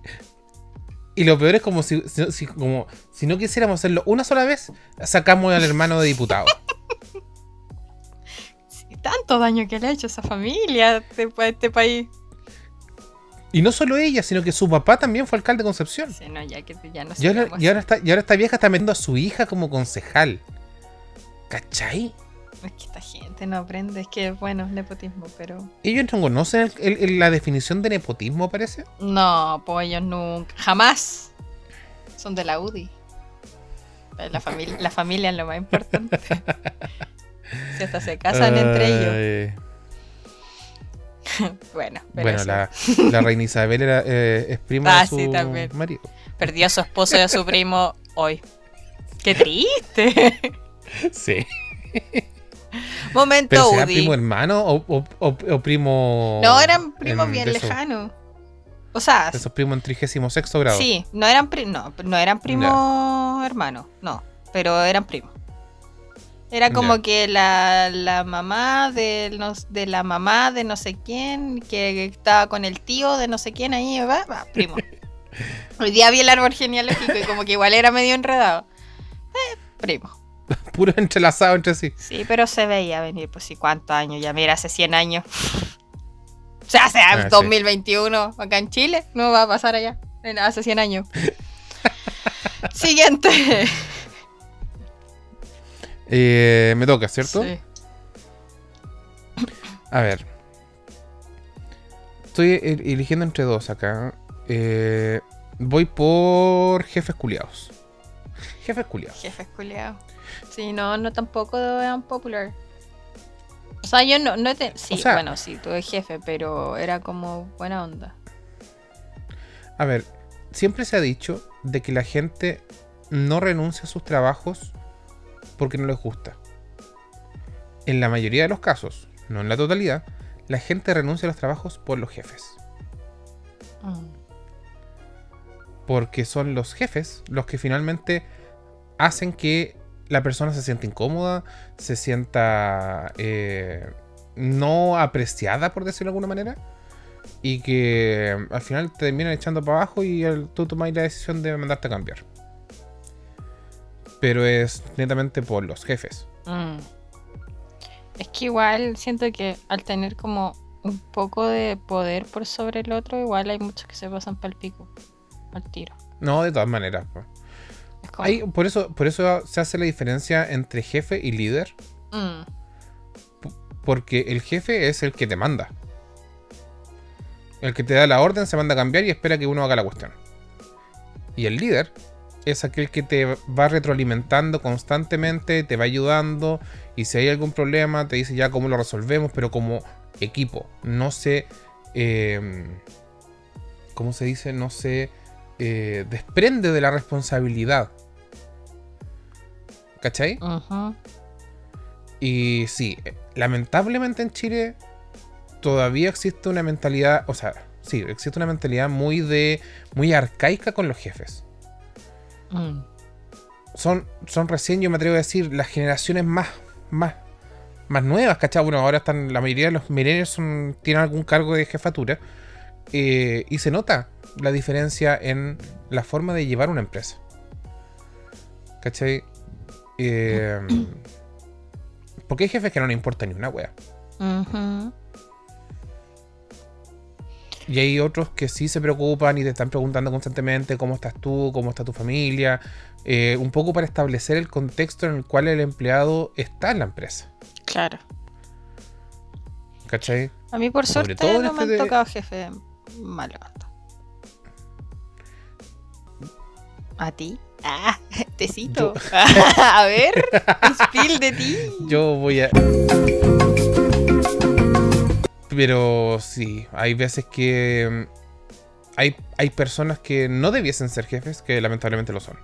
Y lo peor es como si, si- si- como si no quisiéramos hacerlo una sola vez, sacamos al hermano de diputado. Sí, tanto daño que le ha hecho esa familia a este, a este país. Y no solo ella, sino que su papá también fue alcalde de Concepción. Sí, no, ya que ya no Y ahora, y ahora está, y ahora esta vieja está metiendo a su hija como concejal. ¿Cachai? Es que esta gente no aprende, es que bueno, nepotismo, pero. Ellos no conocen el- el- el- la definición de nepotismo, parece. No, pues ellos nunca. Jamás. Son de la UDI. La familia, la familia es lo más importante. Si hasta se casan entre ellos. Bueno, pero Bueno, la, la reina Isabel era, eh, es prima Ah, de su sí, también. marido. perdió a su esposo y a su primo hoy. ¡Qué triste! Sí. Momento Pero será UDI. primo hermano o, o- o- o primo. No, eran primos en- bien lejanos. O sea, Esos primos en 36 grado. sí, no eran, pri- no, no eran primos hermanos, no, pero eran primos. Era como que la, la mamá de, nos- de la mamá de no sé quién, que estaba con el tío de no sé quién ahí, va, va, primo. Hoy día vi el árbol genealógico y como que igual era medio enredado. Eh, primo. Puro entrelazado entre sí. Sí, pero se veía venir, pues sí, cuántos años, ya mira, hace 100 años. O sea, hace Ah, sí. 2021 acá en Chile, no va a pasar allá, hace 100 años. Siguiente. Eh, me toca, ¿cierto? Sí. A ver. Estoy el- eligiendo entre dos acá. Eh, voy por jefes culiados. Jefes culiados. Jefes culiados. Sí, no, no tampoco eran popular. O sea, yo no, no te... Sí, O sea- bueno, sí, tuve jefe, pero era como buena onda. A ver, siempre se ha dicho de que la gente no renuncia a sus trabajos porque no les gusta. En la mayoría de los casos, no en la totalidad, la gente renuncia a los trabajos por los jefes. Mm. Porque son los jefes los que finalmente hacen que la persona se sienta incómoda, se sienta eh, no apreciada, por decirlo de alguna manera, y que al final te terminan echando para abajo y el- tú tomas la decisión de mandarte a cambiar. Pero es netamente por los jefes. Mm. Es que igual siento que al tener como un poco de poder por sobre el otro, igual hay muchos que se pasan para el pico, al tiro. No, de todas maneras. Es como, Hay- por, eso, por eso se hace la diferencia entre jefe y líder. mm, Porque el jefe es el que te manda. El que te da la orden se manda a cambiar y espera que uno haga la cuestión. Y el líder es aquel que te va retroalimentando constantemente, te va ayudando y si hay algún problema te dice ya cómo lo resolvemos, pero como equipo. No se... eh, ¿Cómo se dice? No se eh, desprende de la responsabilidad. ¿Cachai? ujú. Y sí, lamentablemente en Chile todavía existe una mentalidad, o sea, sí, existe una mentalidad muy de muy arcaica con los jefes. Mm. Son, son recién, yo me atrevo a decir, las generaciones más, más, más nuevas, ¿cachai? Bueno, ahora están, la mayoría de los millennials son, tienen algún cargo de jefatura. eh, y se nota la diferencia en la forma de llevar una empresa. ¿Cachai? Eh, porque hay jefes que no les importa ni una wea. Ujú. Y hay otros que sí se preocupan y te están preguntando constantemente cómo estás tú, cómo está tu familia, eh, un poco para establecer el contexto en el cual el empleado está en la empresa. Claro. ¿Cachai? A mí por Sobre suerte no me han este de- tocado jefe malo. ¿A ti? Ah, tecito. a ver, un spill de ti. Yo voy a... Pero sí, hay veces que mm, hay, hay personas que no debiesen ser jefes que lamentablemente lo son.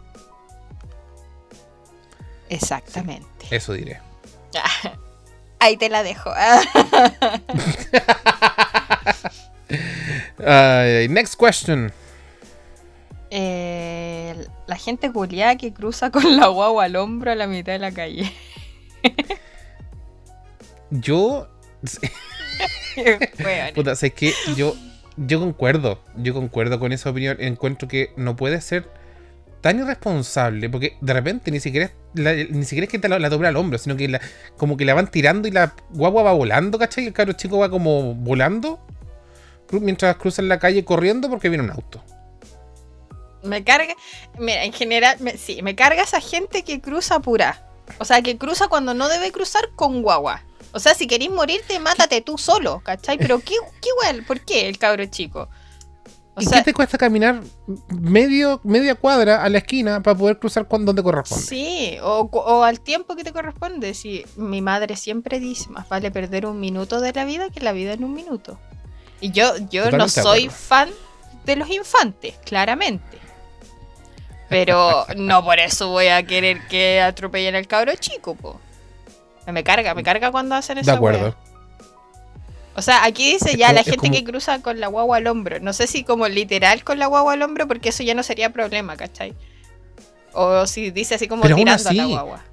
Exactamente. Eso diré. Ahí te la dejo. Next question. Eh, la gente culiada que cruza con la guagua al hombro a la mitad de la calle. Yo Puta, sé que yo, yo concuerdo, yo concuerdo con esa opinión. Encuentro que no puede ser tan irresponsable, porque de repente ni siquiera es, la- ni siquiera es que te la, la dobla al hombro, sino que la, como que la van tirando y la guagua va volando, ¿cachai? Y el cabro chico va como volando cru- mientras cruzan la calle corriendo porque viene un auto. Me carga, mira, en general, me- sí, me carga esa gente que cruza apura. O sea, que cruza cuando no debe cruzar con guagua. O sea, si querís morirte, mátate tú solo, ¿cachai? Pero qué, qué igual, ¿por qué el cabro chico? O ¿Y sea, qué te cuesta caminar medio, media cuadra a la esquina para poder cruzar con donde corresponde? sí, o, al tiempo que te corresponde. Si mi madre siempre dice, más vale perder un minuto de la vida que la vida en un minuto. Y yo, yo no Totalmente soy acuerdo. fan de los infantes, claramente. Pero no por eso voy a querer que atropellen al cabro chico, po. Me carga, me carga cuando hacen eso. De acuerdo. O sea, aquí dice ya la gente como- que cruza con la guagua al hombro. No sé si como literal con la guagua al hombro, porque eso ya no sería problema, ¿cachai? O si dice así como Pero tirando a la guagua.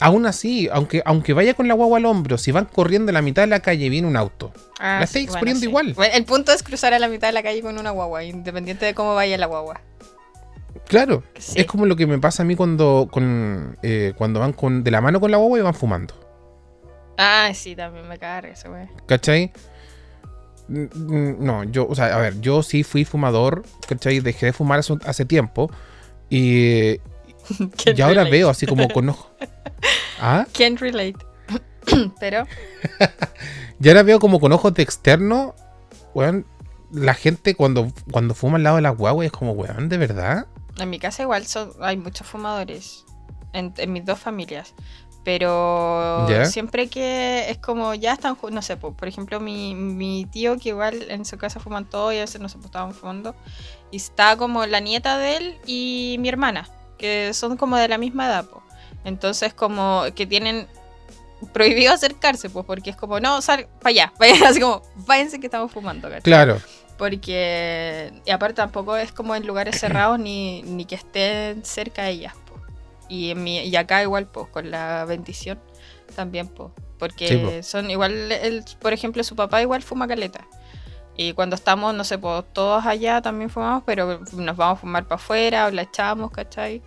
Aún así, aunque, aunque vaya con la guagua al hombro, si van corriendo a la mitad de la calle viene un auto. Ah, la estáis sí, exponiendo igual. Bueno, el punto es cruzar a la mitad de la calle con una guagua, independiente de cómo vaya la guagua. Claro, Sí. es como lo que me pasa a mí cuando, con, eh, cuando van con, de la mano con la guagua y van fumando. Ah, sí, también me carga eso, güey. ¿Cachai? No, yo, o sea, a ver, yo sí fui fumador, ¿cachai? Dejé de fumar hace, hace tiempo. Y, y ahora veo así como con ojo. ¿Ah? Can't relate. Pero, Y ahora veo como con ojos de externo, weón, la gente cuando, cuando fuma al lado de las guaguas es como, weón, ¿de verdad? En mi casa igual son, hay muchos fumadores. En, en mis dos familias. Pero ¿Ya? siempre que es como ya están, no sé, po, por ejemplo, mi, mi tío que igual en su casa fuman todo y a veces no sé, pues estaban fumando. Y está como la nieta de él y mi hermana, que son como de la misma edad, po. Entonces como que tienen prohibido acercarse, pues, porque es como, no, sal para allá, vayan, así como, váyanse que estamos fumando, ¿cachai? Claro, Porque, y aparte tampoco es como en lugares cerrados ni, ni que estén cerca de ellas, po. Y, en mi, y acá igual, pues, con la bendición también, pues. Porque Sí, po. son igual, el, por ejemplo, su papá igual fuma caleta. Y cuando estamos, no sé, pues todos allá también fumamos, pero nos vamos a fumar para afuera, o la echamos, ¿cachai?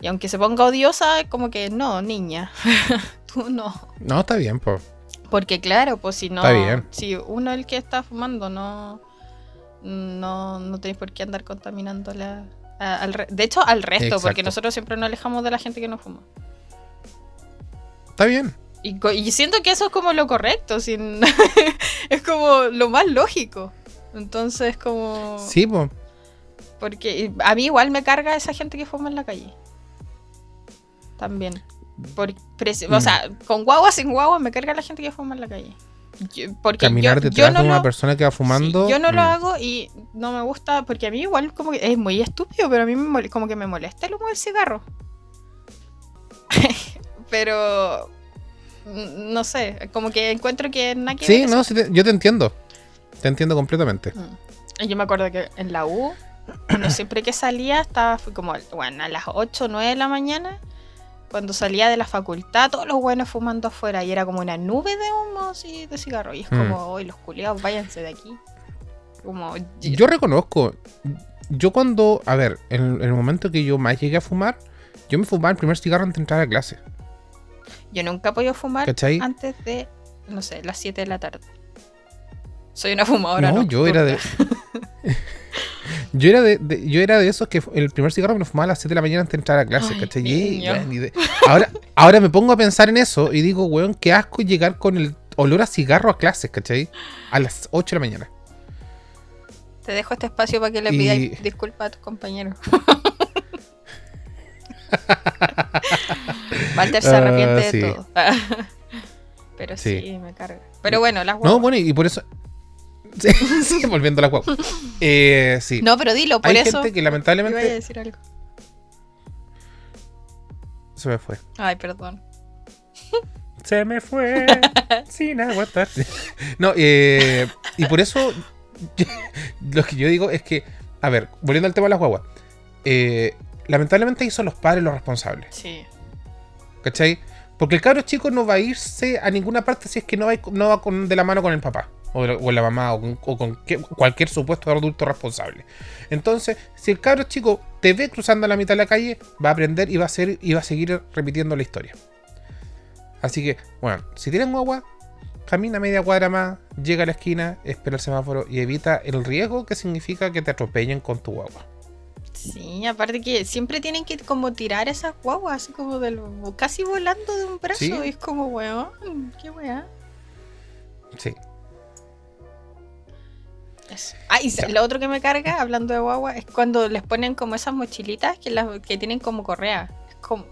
Y aunque se ponga odiosa, es como que no, niña, tú no. no, está bien, pues. Porque claro, pues si no, Está bien. si uno el que está fumando no, no, no tenéis por qué andar contaminando la, a- al re- de hecho al resto, porque nosotros siempre nos alejamos de la gente que no fuma. Está bien. Y, siento que eso es como lo correcto, sin es como lo más lógico. Entonces como Sí, pues. porque a mí igual me carga esa gente que fuma en la calle. También. Por, O Mm. sea, con guagua, sin guagua, me carga la gente que fuma en la calle. Yo- porque Caminar yo, yo no de una lo- persona que va fumando. Sí, yo no lo mm. hago y no me gusta porque a mí igual como que es muy estúpido, pero a mí me como que me molesta el humo del cigarro. pero mm, no sé, como que encuentro que nada que Sí, ver no, sí te- yo te entiendo. Te entiendo completamente. Mm. Y Yo me acuerdo que en la U, siempre que salía, estaba como bueno, a las 8 o 9 de la mañana, cuando salía de la facultad, todos los buenos fumando afuera y era como una nube de humo así de cigarro. Y es Mm. como, hoy los culiados, váyanse de aquí. Como, Yo reconozco, yo cuando, a ver, en, en el momento que yo más llegué a fumar, yo me fumaba el primer cigarro antes de entrar a clase. Yo nunca he podido fumar ¿Cachai? antes de, no sé, las 7 de la tarde. Soy una fumadora. no, yo era de. yo era de, de- yo era de esos que el primer cigarro me lo fumaba a las 7 de la mañana antes de entrar a clase, Ay, ¿cachai? Y, y de- ahora, ahora me pongo a pensar en eso y digo, weón, qué asco llegar con el olor a cigarro a clases, ¿cachai? A las 8 de la mañana. Te dejo este espacio para que le Y- pidáis disculpas a tus compañeros. Walter se arrepiente sí. de todo. Pero sí. Sí. me carga. Pero bueno, las No, guaguas. bueno, y por eso. Sí, sí, volviendo a la guagua. Eh, sí. No, pero dilo, por Hay eso. gente que Iba a lamentablemente. decir algo. Se me fue. Ay, perdón. Se me fue sin aguantar. No, eh, y por eso lo que yo digo es que, a ver, volviendo al tema de las guaguas, eh, lamentablemente ahí son los padres los responsables, Sí. ¿cachai? Porque el cabro chico no va a irse a ninguna parte si es que no va, no va con- de la mano con el papá. O, o la mamá, o con, o con que- cualquier supuesto adulto responsable. Entonces, si el cabro chico te ve cruzando la mitad de la calle, va a aprender y va a, ser, y va a seguir repitiendo la historia. Así que, bueno, si tienes guagua, camina media cuadra más, llega a la esquina, espera el semáforo y evita el riesgo que significa que te atropellen con tu guagua. Sí, aparte que siempre tienen que como tirar esas guaguas, así como del, casi volando de un brazo. Sí. Y es como, weón, qué weá. Sí. Eso. Ah, y lo otro que me carga, hablando de guagua, es cuando les ponen como esas mochilitas que, las, que tienen como correa. Es como,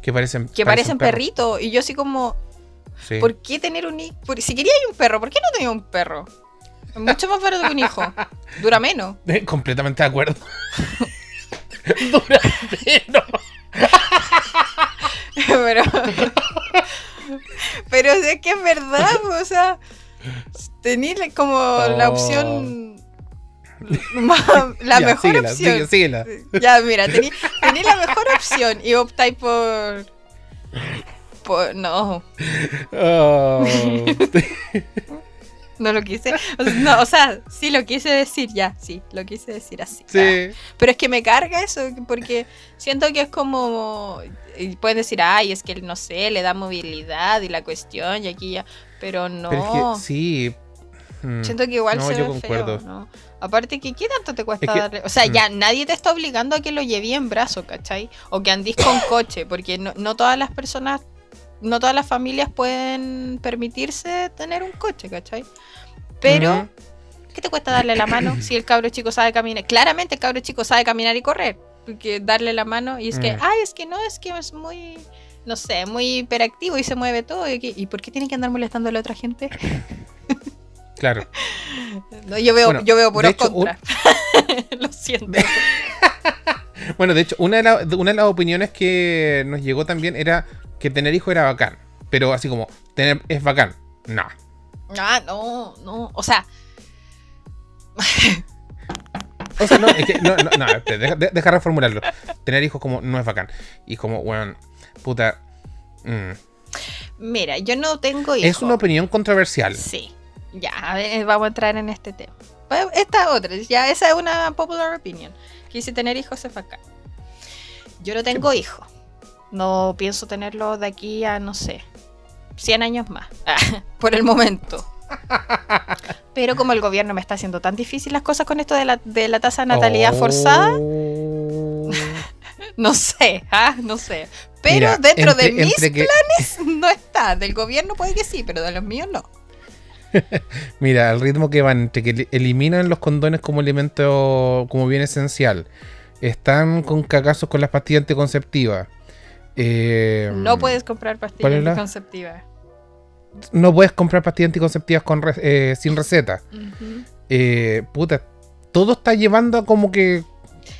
Que parecen, que parecen perritos. Y yo así como, Sí. ¿por qué tener un hijo? Si quería un perro, ¿por qué no tenía un perro? Es mucho más barato que un hijo. Dura menos. Completamente de acuerdo. Dura menos. pero, pero es que es verdad, o sea, tener como la Oh. opción, la Ya, mejor síguela, opción. sigue- síguela. Ya, mira, tení, tení la mejor opción y optáis por, por... No, Oh. no lo quise. o sea, No, o sea, sí lo quise decir, ya, sí, lo quise decir así. Ah. sí. Pero es que me carga eso, porque siento que es como. y pueden decir, ay, es que no sé, le da movilidad y la cuestión, y aquí ya. Pero no. Pero es que sí. Mm. Siento que igual No, se yo ve concuerdo. feo, ¿no? Aparte que, ¿qué tanto te cuesta Es que- darle? O sea, mm. ya nadie te está obligando a que lo lleve en brazo, ¿cachai? O que andís con coche, porque no, no todas las personas, no todas las familias pueden permitirse tener un coche, ¿cachai? Pero, Ujú. ¿qué te cuesta darle la mano si el cabro chico sabe caminar? Claramente el cabro chico sabe caminar y correr. Porque darle la mano y es que, Mm. ay, es que no, es que es muy, no sé, muy hiperactivo y se mueve todo. ¿Y, ¿y por qué tiene que andar molestando a la otra gente? Claro. No, yo veo, Bueno, yo veo puros hecho, un- contras. Lo siento. Bueno, de hecho, una de, la- una de las opiniones que nos llegó también era que tener hijos era bacán. Pero así como, tener es bacán. No. Ah, no, no. O sea, O sea, no, es que, no, no, no, deja reformularlo. Tener hijos como no es bacán. Y como, bueno, puta. mm. mira, yo no tengo hijos. Es una opinión controversial. Sí. Ya, a ver, vamos a entrar en este tema. Bueno, Esta otra, ya esa es una popular opinion. Que dice tener hijos es bacán. Yo no tengo hijos. No pienso tenerlo de aquí a, no sé, 100 años más. Por el momento. Pero como el gobierno me está haciendo tan difícil las cosas con esto de la, de la tasa de natalidad Oh. forzada, no sé, ah, no sé. Pero Mira, dentro de mis que- planes no está. Del gobierno puede que sí, pero de los míos no. Mira, al ritmo que van, entre que eli- eliminan los condones como elemento, como bien esencial, están con cagazos con las pastillas anticonceptivas. eh, No puedes comprar ¿cuál pastillas anticonceptivas. No puedes comprar pastillas anticonceptivas con re- eh, sin receta. Eh, puta, todo está llevando a como que.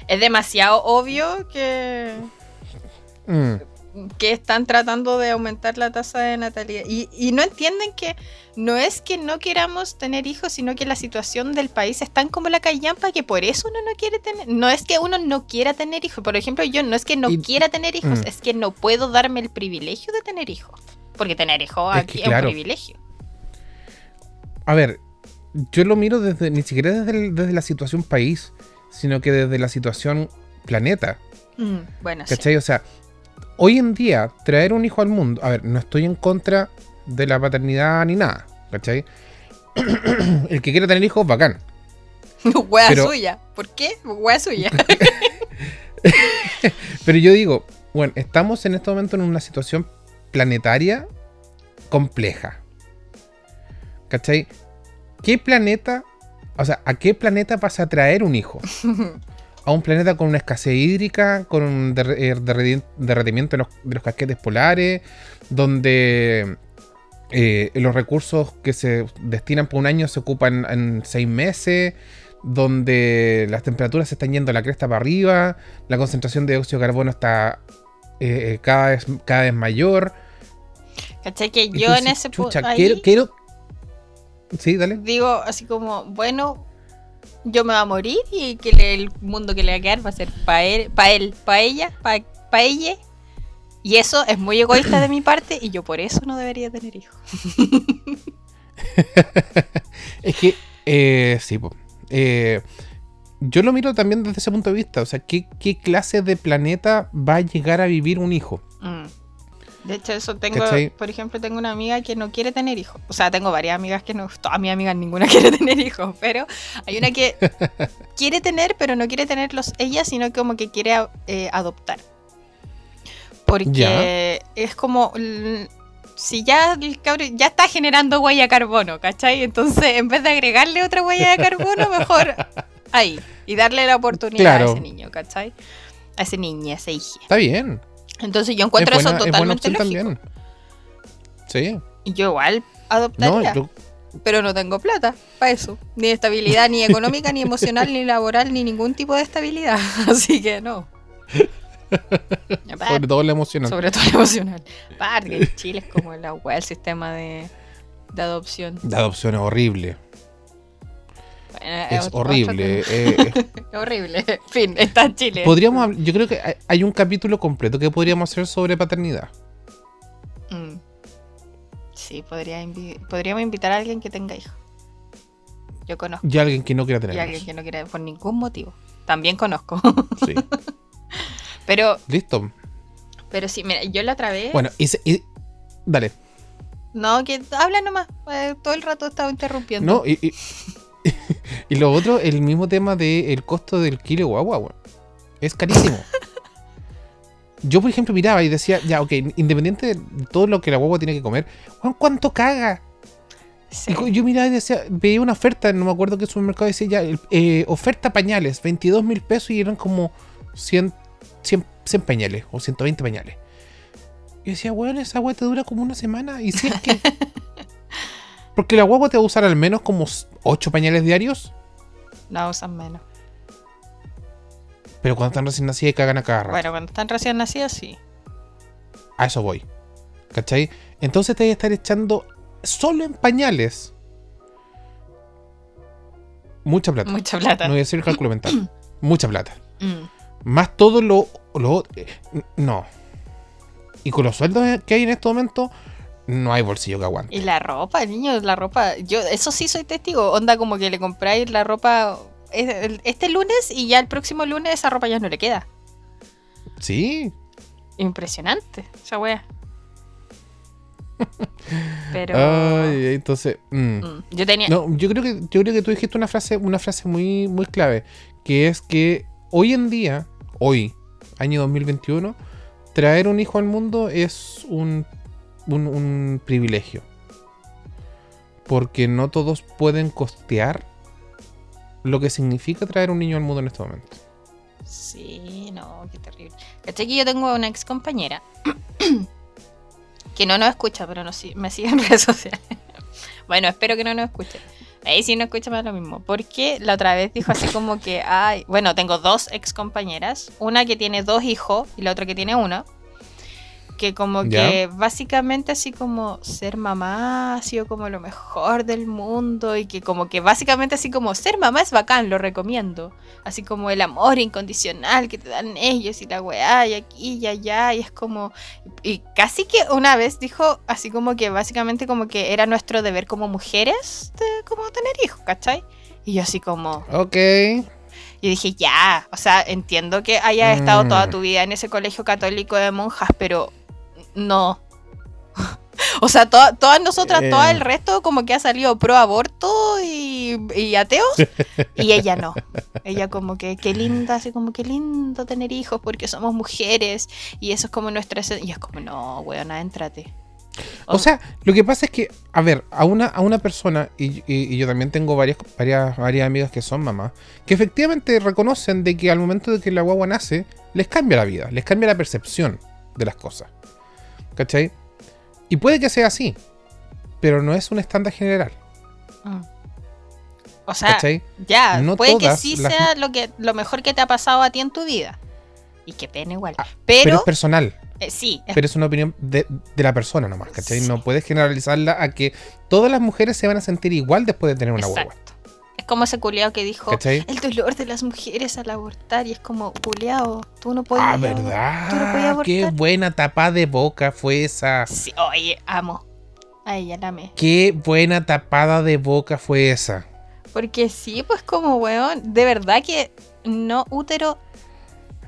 Es demasiado obvio que, mm, que están tratando de aumentar la tasa de natalidad. Y, y no entienden que no es que no queramos tener hijos, sino que la situación del país es tan como la callampa que por eso uno no quiere tener. No es que uno no quiera tener hijos. Por ejemplo, yo no es que no Y- quiera tener hijos, Mm. es que no puedo darme el privilegio de tener hijos. Porque tener hijos Es aquí es un privilegio. A ver, yo lo miro desde ni siquiera desde, el- desde la situación país, sino que desde la situación planeta. Mm, bueno, sí. ¿Cachai? O sea, hoy en día, traer un hijo al mundo. A ver, no estoy en contra de la paternidad ni nada. ¿Cachai? El que quiera tener hijos, bacán. Wea Pero- suya. ¿Por qué? Wea suya. Pero yo digo, bueno, estamos en este momento en una situación planetaria compleja. ¿Cachai? ¿Qué planeta, o sea, a qué planeta vas a traer un hijo? A un planeta con una escasez hídrica, con un eh, derreti- derretimiento de los, de los casquetes polares, donde eh, los recursos que se destinan por un año se ocupan en seis meses, donde las temperaturas se están yendo a la cresta para arriba, la concentración de dióxido de carbono está eh, cada, vez, cada vez mayor. ¿Cachai? Que yo en ese punto. "Chucha, quiero, quiero-". Sí, dale. digo así como, bueno, yo me voy a morir y que le- el mundo que le va a quedar va a ser para él, para él, para ella, para ella. Y eso es muy egoísta de mi parte y yo por eso no debería tener hijos. Es que, eh, sí, po. Eh, yo lo miro también desde ese punto de vista. O sea, ¿qué, ¿qué clase de planeta va a llegar a vivir un hijo? Mm. De hecho, eso tengo, ¿Cachai? por ejemplo, tengo una amiga que no quiere tener hijos. O sea, tengo varias amigas que no, todas mis amigas ninguna quiere tener hijos, pero hay una que quiere tener, pero no quiere tenerlos ella, sino como que quiere eh, adoptar. Porque Ya. es como, si ya el cabro ya está generando huella de carbono, ¿cachai? Entonces, en vez de agregarle otra huella de carbono, mejor ahí. Y darle la oportunidad Claro. a ese niño, ¿cachai? A ese niño, a ese hijo. Está bien. Entonces yo Es encuentro buena, eso es buena totalmente opción lógico. también. Sí. Y yo igual No, adoptaría, yo- pero no tengo plata para eso. Ni estabilidad, ni económica, ni emocional, ni laboral, ni ningún tipo de estabilidad. Así que no. sobre todo la emocional. Sobre todo emocional. Aparte Chile es como la el sistema de, de adopción. La adopción es horrible. Bueno, Es otro- horrible. eh, eh. Es horrible. En fin, está en Chile. podríamos, yo creo que hay- un capítulo completo que podríamos hacer sobre paternidad. Mm. Sí, podría invi- podríamos invitar a alguien que tenga hijos. Yo conozco. Y alguien que no quiera Y tener alguien hijos. que no quiera por ningún motivo. También conozco. Sí. Pero, Listo. pero sí, mira, yo la otra vez. Bueno, y, se- y- dale. No, que habla nomás. eh, todo el rato estaba interrumpiendo. No, y, y, y lo otro, el mismo tema del costo del kilo de guagua, weón. Es carísimo. Yo, por ejemplo, miraba y decía, ya, ok, independiente de todo lo que la guagua tiene que comer, weón, ¿cuánto caga? Sí. Yo miraba y decía, veía una oferta, no me acuerdo qué supermercado decía ya, eh, oferta pañales, 22 mil pesos y eran como 100, 100, 100 pañales o 120 pañales. Y decía, weón, esa agua te dura como una semana. Y si es que. Porque la guagua te va a usar al menos como 8 pañales diarios, No usan menos. pero cuando están recién nacidas cagan a cada rato. Bueno, cuando están recién nacidas, sí. A eso voy. ¿Cachai? Entonces te vas a estar echando solo en pañales. Mucha plata. Mucha plata. No voy a decir el cálculo mental. Mucha plata. Mm. Más todo lo, lo- eh, No. Y con los sueldos que hay en este momento, no hay bolsillo que aguante. Y la ropa, niño, la ropa. Yo, eso sí soy testigo. Onda como que le compráis la ropa este lunes y ya el próximo lunes esa ropa ya no le queda. Sí. Impresionante, esa wea. Pero. Ay, entonces. mm. mm, yo tenía. No, yo creo que yo creo que tú dijiste una frase, una frase muy, muy clave, que es que hoy en día, hoy, año 2021, traer un hijo al mundo es un, un, privilegio. Porque no todos pueden costear lo que significa traer un niño al mundo en este momento. Sí, no, qué terrible. ¿Cachai que yo tengo una ex compañera que no nos escucha, pero no, me sigue en redes sociales? bueno, espero que no nos escuche. Ahí sí no escucha más lo mismo. Porque la otra vez dijo así como que, ay, bueno, tengo dos ex compañeras, una que tiene dos hijos y la otra que tiene uno. Que como Ya. que básicamente así como ser mamá ha sido como lo mejor del mundo y que como que básicamente así como ser mamá es bacán, lo recomiendo así como el amor incondicional que te dan ellos y la weá y aquí y allá y es como y casi que una vez dijo así como que básicamente como que era nuestro deber como mujeres de como tener hijos, ¿cachai? Y yo así como Ok. y dije, ya, o sea, entiendo que hayas estado Mm. toda tu vida en ese colegio católico de monjas, pero no. O sea, to- todas nosotras, Eh. todo el resto como que ha salido pro aborto y, y ateos, y ella no. Ella como que, qué linda, así como qué lindo tener hijos porque somos mujeres y eso es como nuestra... esen-". Y es como, no, weona, éntrate. O sea, lo que pasa es que, a ver, a una, a una persona, y, y- y yo también tengo varias, varias, varias amigas que son mamás, que efectivamente reconocen de que al momento de que la guagua nace, les cambia la vida, les cambia la percepción de las cosas. ¿Cachai? Y puede que sea así, pero no es un estándar general. Mm. O sea, ¿Cachai? Ya, No puede que sí las- sea lo que lo mejor que te ha pasado a ti en tu vida. Y qué pena igual. Ah, Pero, pero es personal, eh, sí, es- pero es una opinión de, de la persona nomás, ¿cachai? Sí. No puedes generalizarla a que todas las mujeres se van a sentir igual después de tener una guagua. Es como ese culiao que dijo ¿Cachai? el dolor de las mujeres al abortar y es como, culiao, tú no puedes. Ah, ¿Tú no podías ¿verdad? Qué abortar? buena tapa de boca fue esa. Sí, oye, amo. A ella la amé. Qué buena tapada de boca fue esa. Porque sí, pues como weón, de verdad que no útero.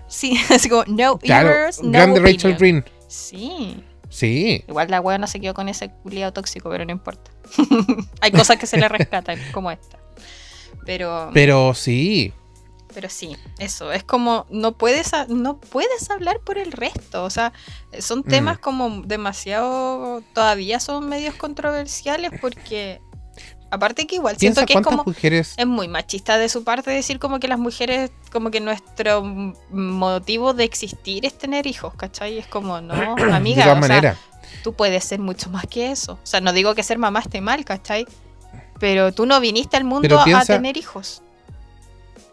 Sí, así como no Claro, ears, no grande opinion. Rachel Green. Sí. Sí. Igual la weón no se quedó con ese culiado tóxico, pero no importa. Hay cosas que se le rescatan, como esta. Pero, Pero sí. pero sí, eso. Es como, no puedes, no puedes hablar por el resto. O sea, son temas Mm. como demasiado. Todavía son medios controversiales porque. Aparte que igual siento que es como. mujeres. Es muy machista de su parte decir como que las mujeres, como que nuestro motivo de existir es tener hijos, ¿cachai? Es como, no, amiga, de todas o sea, tú puedes ser mucho más que eso. O sea, no digo que ser mamá esté mal, ¿cachai? Pero tú no viniste al mundo a tener hijos.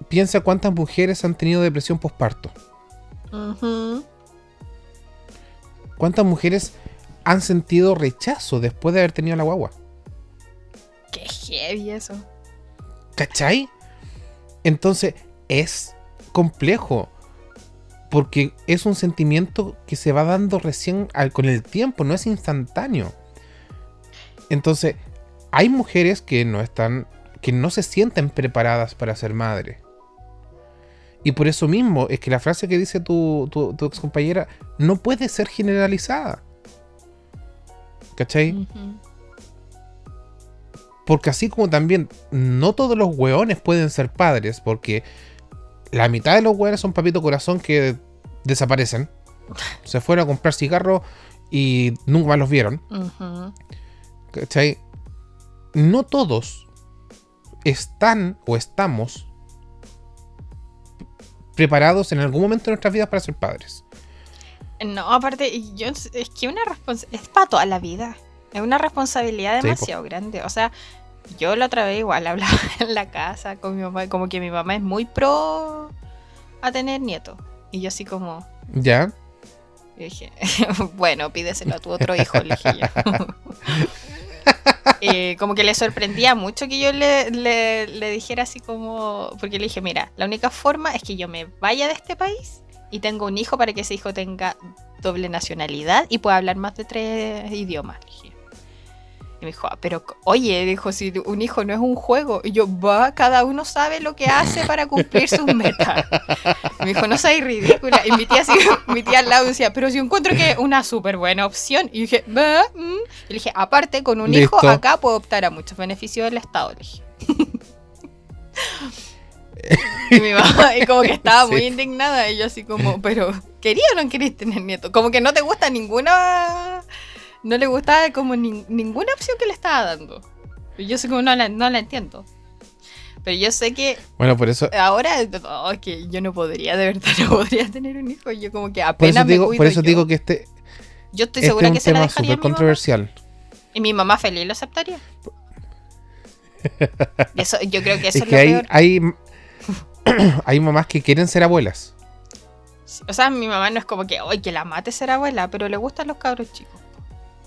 Piensa cuántas mujeres han tenido depresión postparto. Ujú. ¿Cuántas mujeres han sentido rechazo después de haber tenido la guagua? Qué heavy eso. ¿Cachai? Entonces es complejo. Porque es un sentimiento que se va dando recién al- con el tiempo, no es instantáneo. Entonces, hay mujeres que no están, que no se sienten preparadas para ser madre. Y por eso mismo es que la frase que dice tu, tu, tu ex compañera no puede ser generalizada. ¿Cachai? Porque así como también no todos los hueones pueden ser padres, porque la mitad de los hueones son papito corazón que desaparecen. Se fueron a comprar cigarros y nunca más los vieron. ¿Cachai? No todos están o estamos preparados en algún momento de nuestras vidas para ser padres. No, aparte, yo, es que una es para toda la vida. Es una responsabilidad Sí, demasiado grande. O sea, yo la otra vez igual hablaba en la casa con mi mamá, como que mi mamá es muy pro a tener nietos. Y yo así como, ¿Ya? yo dije, bueno, pídeselo a tu otro hijo, le dije yo. Eh, como que le sorprendía mucho que yo le, le- le dijera así como, porque le dije, mira, la única forma es que yo me vaya de este país y tenga un hijo para que ese hijo tenga doble nacionalidad y pueda hablar más de tres idiomas. Y me dijo, "Ah, pero oye, dijo, si un hijo no es un juego. Y yo, va, cada uno sabe lo que hace para cumplir sus metas. Y me dijo, no seas ridícula. Y mi tía, así, mi tía al lado decía, pero si encuentro que es una súper buena opción. Y dije, va, mm". Y le dije, aparte, con un hijo acá puedo optar a muchos beneficios del Estado. Le dije. y mi mamá, y como que estaba muy Sí. indignada. Y yo así como, pero, ¿quería o no querías tener nieto? Como que no te gusta ninguna... No le gustaba como nin- ninguna opción que le estaba dando. Yo sé como no la, no la entiendo. Pero yo sé que Bueno, por eso, ahora oh, que yo no podría, de verdad, no podría tener un hijo. Yo como que por apenas eso me digo, cuido por eso yo. digo que este, Yo estoy este segura es que un se la dejaría a súper controversial. Y mi mamá feliz lo aceptaría. Eso, yo creo que eso Es es, que lo hay, peor. hay, hay mamás que quieren ser abuelas. O sea, mi mamá no es como que, hoy que la mate ser abuela, pero le gustan los cabros chicos.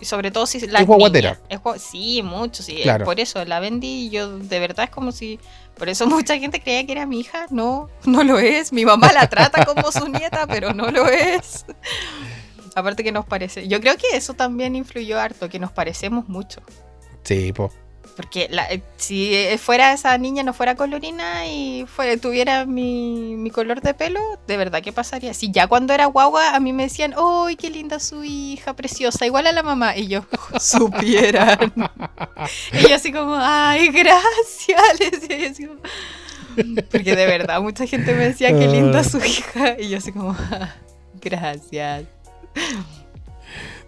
Y sobre todo si la Es guaguatera. Sí, mucho, sí. Claro. Por eso la vendí y yo de verdad es como si... Por eso mucha gente creía que era mi hija. No, no lo es. Mi mamá la trata como su nieta, pero no lo es. Aparte que nos parece... Yo creo que eso también influyó harto, que nos parecemos mucho. Sí, po. Porque la- eh, si eh, fuera esa niña, no fuera colorina y fue, tuviera mi, mi color de pelo, de verdad, ¿qué pasaría? Si ya cuando era guagua a mí me decían, ¡ay, qué linda su hija, preciosa! Igual a la mamá. Y yo, supieran. y yo así como, ¡ay, gracias! Le decía yo así como- Porque de verdad, mucha gente me decía, ¡qué linda su hija! Y yo así como, "Ah, gracias.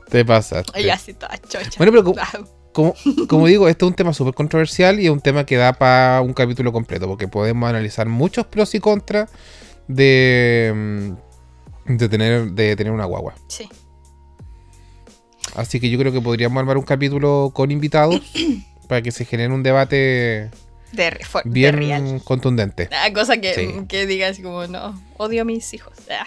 Te pasaste. Y así toda chocha. Bueno, pero como, digo, este es un tema súper controversial y es un tema que da para un capítulo completo, porque podemos analizar muchos pros y contras de, mm, de, tener, de tener una guagua. Sí. Así que yo creo que podríamos armar un capítulo con invitados para que se genere un debate De, re- fu- de real. bien contundente. Ah, cosa que, Sí. que diga así como, no, odio a mis hijos. Ah,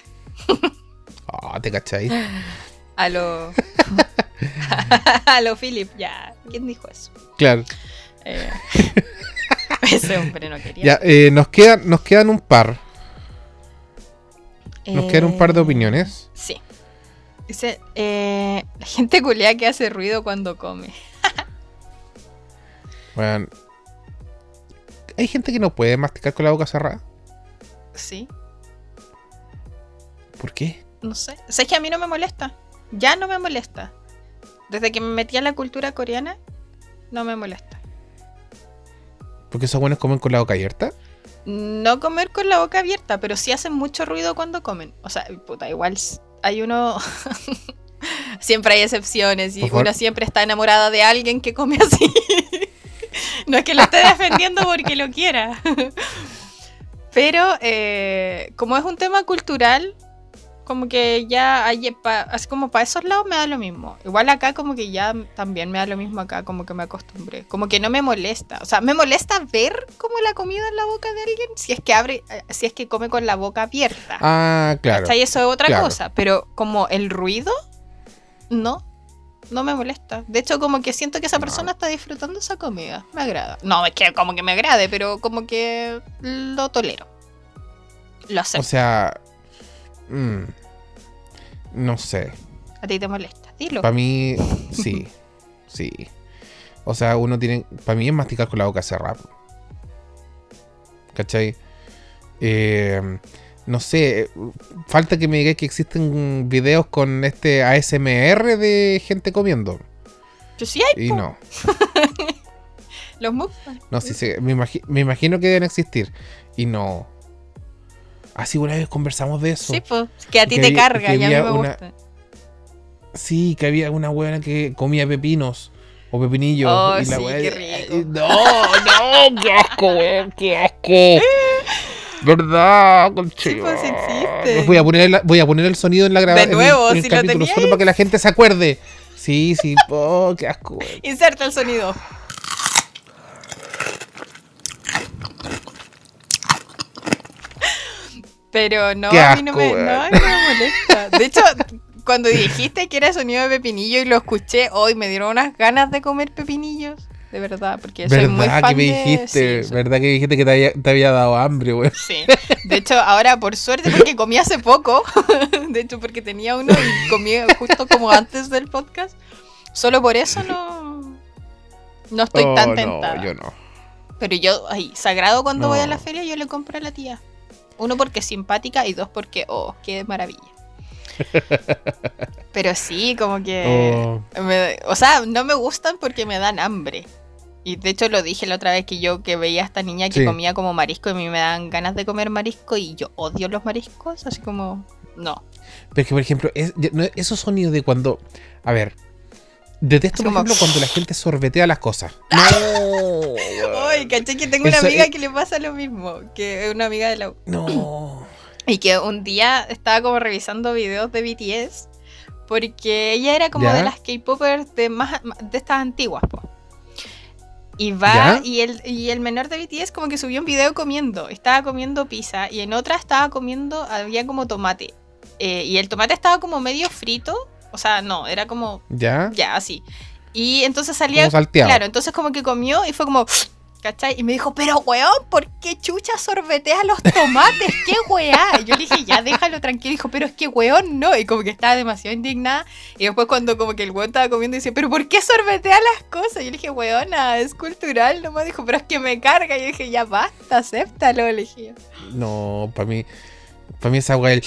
Ah, ¿te cachai? a lo. lo Philip, ya. ¿Quién dijo eso? Claro. Eh, ese hombre no quería. Ya, eh, nos, quedan, nos quedan un par. Nos quedan un par de Eh, opiniones. Sí. Dice, eh, la gente culea que hace ruido cuando come. Bueno, hay gente que no puede masticar con la boca cerrada. Sí, ¿Por qué? no sé. O sea, es que a mí no me molesta. Ya no me molesta. Desde que me metí a la cultura coreana, no me molesta. ¿Porque esos buenos comen con la boca abierta? No comer con la boca abierta, pero sí hacen mucho ruido cuando comen. O sea, puta, igual hay uno. siempre hay excepciones y Por favor. uno siempre está enamorada de alguien que come así. no es que lo esté defendiendo porque lo quiera. pero eh, como es un tema cultural, como que ya así como para esos lados me da lo mismo. Igual acá como que ya también me da lo mismo acá, como que me acostumbré. Como que no me molesta. O sea, me molesta ver como la comida en la boca de alguien si es que abre, eh, si es que come con la boca abierta. Ah, claro. ¿Cachai? Eso es otra claro. cosa. Pero como el ruido, no. No me molesta. De hecho, como que siento que esa No. persona está disfrutando esa comida. Me agrada. No, es que como que me agrade, pero como que lo tolero. Lo O acepto. sea, mm, no sé. A ti te molesta. Dilo. Para mí, sí, sí. O sea, uno tiene, para mí es masticar con la boca cerrada. ¿Cachai? Eh, no sé, falta que me digáis que existen videos con este ASMR de gente comiendo. Yo sí hay Y no, los mukbang. no, sí, sí, me, imagi- me imagino que deben existir. Y no. Así una vez conversamos de eso. Sí, pues. Que a ti Que te había- carga que y a mí había me una- gusta. Sí, que había una buena que comía pepinos o pepinillos. Oh, y la sí, qué rico. No, no, qué asco, weón, qué asco. ¿Verdad? Sí, pues, existe. Voy a poner el, voy a poner el sonido en la grabación. De nuevo, en el, si lo capítulo teníais. solo para que la gente se acuerde. Sí, sí, oh, qué asco. Inserta el sonido. Pero no, a mí no me, no, no me molesta. De hecho, cuando dijiste que era sonido de pepinillo y lo escuché hoy, me dieron unas ganas de comer pepinillos. De verdad, porque soy muy ¿Verdad fan que me de- dijiste? sí, soy- ¿Verdad que dijiste que te había, te había dado hambre, weón? Sí. De hecho, ahora por suerte, porque comí hace poco, de hecho porque tenía uno y comí justo como antes del podcast, solo por eso no, no estoy Oh, tan no, tentada. yo no. Pero yo, ay, sagrado cuando voy a la No. feria, yo le compro a la tía. Uno porque es simpática y dos porque, oh, qué maravilla. Pero sí, como que... Oh, me- o sea, no me gustan porque me dan hambre. Y de hecho lo dije la otra vez que yo que veía a esta niña que Sí. comía como marisco y a mí me dan ganas de comer marisco y yo odio los mariscos, así como... No. Pero que, por ejemplo, es- esos sonidos de cuando. A ver. Detesto, Es por como- ejemplo, cuando la gente sorbetea las cosas. No. Ay, caché que tengo una Eso amiga es- que le pasa lo mismo, que es una amiga de la U. No. Y que un día estaba como revisando videos de BTS porque ella era como ¿Ya? de las K-popers de más de estas antiguas, po. Y va ¿Ya? y el, y el menor de BTS como que subió un video comiendo. Estaba comiendo pizza y en otra estaba comiendo, había como tomate. Eh, y el tomate estaba como medio frito. O sea, no, era como ¿Ya? ya así. Y entonces salía. Claro, entonces como que comió y fue como. ¿Cachai? Y me dijo, pero weón, ¿por qué chucha sorbetea los tomates? ¿Qué weá? Y yo le dije, ya déjalo tranquilo. Y dijo, pero es que weón no. Y como que estaba demasiado indignada. Y después cuando como que el weón estaba comiendo, dice, pero ¿por qué sorbetea las cosas? Y yo le dije, weona, es cultural nomás. Dijo, pero es que me carga. Y yo dije, ya basta, acéptalo. Le dije. No, para mí. Para mí esa weá. el-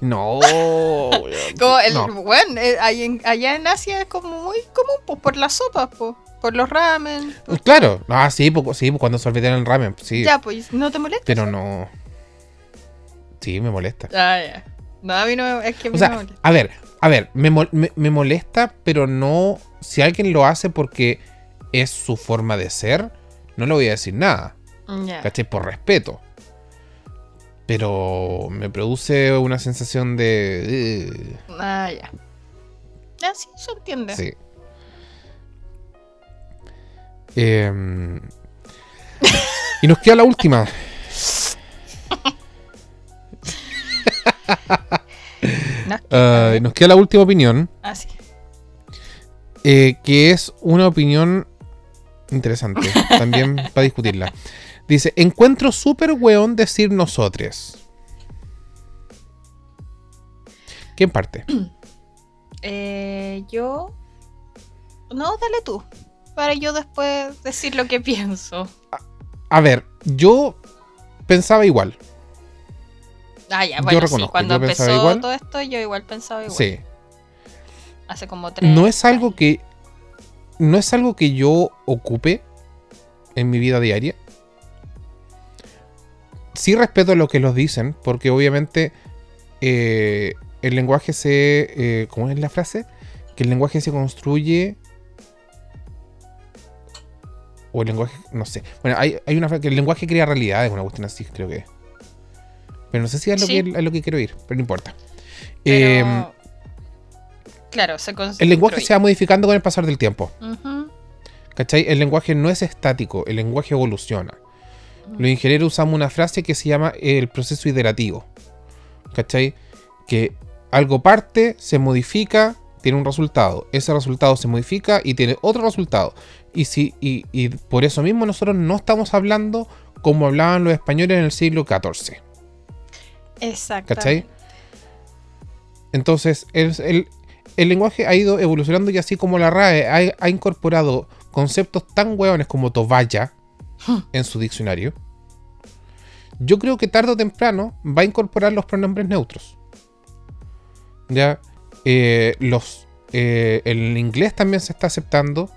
No. Como el, No. weón, eh, en- allá en Asia es como muy común, pues por las sopas, pues. Por los ramen. Claro. Ah, sí, pues, sí, pues cuando sorbetean el ramen. Sí. Ya, pues, ¿no te molesta? Pero no. Sí, me molesta. Ah, ya. No, a mí no es que a mí O sea, me molesta. a ver, a ver, me, me- me molesta, pero no. Si alguien lo hace porque es su forma de ser, no le voy a decir nada. Ya. ¿Cachai? Por respeto. Pero me produce una sensación de. eh, Ah, ya. Ya, sí, se entiende. sí. Em, y nos queda la última. Ah, nos queda la última opinión. ah, sí. eh, que es una opinión interesante, también para discutirla. Dice, encuentro súper weón decir nosotres. ¿Quién parte? Eh, yo. No, dale tú. para yo después decir lo que pienso. A ver, yo pensaba igual. Ah, ya, Yo bueno, sí, reconozco, cuando yo empezó igual. todo esto, yo igual pensaba igual. Sí. Hace como tres. No es algo que. No es algo que yo ocupe en mi vida diaria. Sí respeto lo que los dicen, porque obviamente eh, el lenguaje se. eh, ¿Cómo es la frase? Que el lenguaje se construye. O el lenguaje. No sé. Bueno, hay, hay una frase que el lenguaje crea realidades, una cuestión así, creo que. es. Pero no sé si es lo, Sí. que, a lo que quiero ir, pero no importa. Pero, Em, claro, se el lenguaje se va modificando con el pasar del tiempo. ¿Cachai? El lenguaje no es estático, el lenguaje evoluciona. Los ingenieros usamos una frase que se llama el proceso iterativo. ¿Cachai? Que algo parte, se modifica, tiene un resultado. Ese resultado se modifica y tiene otro resultado. Y, si, y, y por eso mismo nosotros no estamos hablando como hablaban los españoles en el siglo XIV. Exactamente. ¿Cachai? Entonces, el, el- el lenguaje ha ido evolucionando y así como la RAE ha, ha incorporado conceptos tan hueones como toballa en su diccionario, yo creo que tarde o temprano va a incorporar los pronombres neutros. Ya, Eh, los, eh, el inglés también se está aceptando.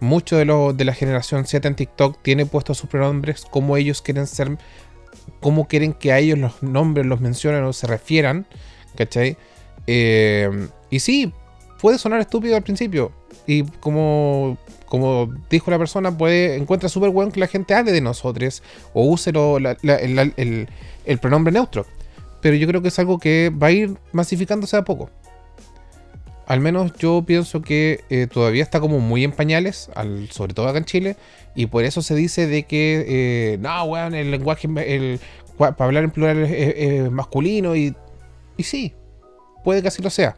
Mucho de, lo, de la generación Z en TikTok tiene puestos sus pronombres como ellos quieren ser, como quieren que a ellos los nombres los mencionen o se refieran. ¿Cachai? Eh, y sí, puede sonar estúpido al principio. Y como, como dijo la persona, puede encuentra súper bueno que la gente hable de nosotros o use lo- el, el- pronombre neutro. Pero yo creo que es algo que va a ir masificándose a poco. Al menos yo pienso que eh, todavía está como muy en pañales, al- sobre todo acá en Chile, y por eso se dice de que, eh, no, weón, el lenguaje, el, para hablar en plural es masculino, y, y sí, puede que así lo sea.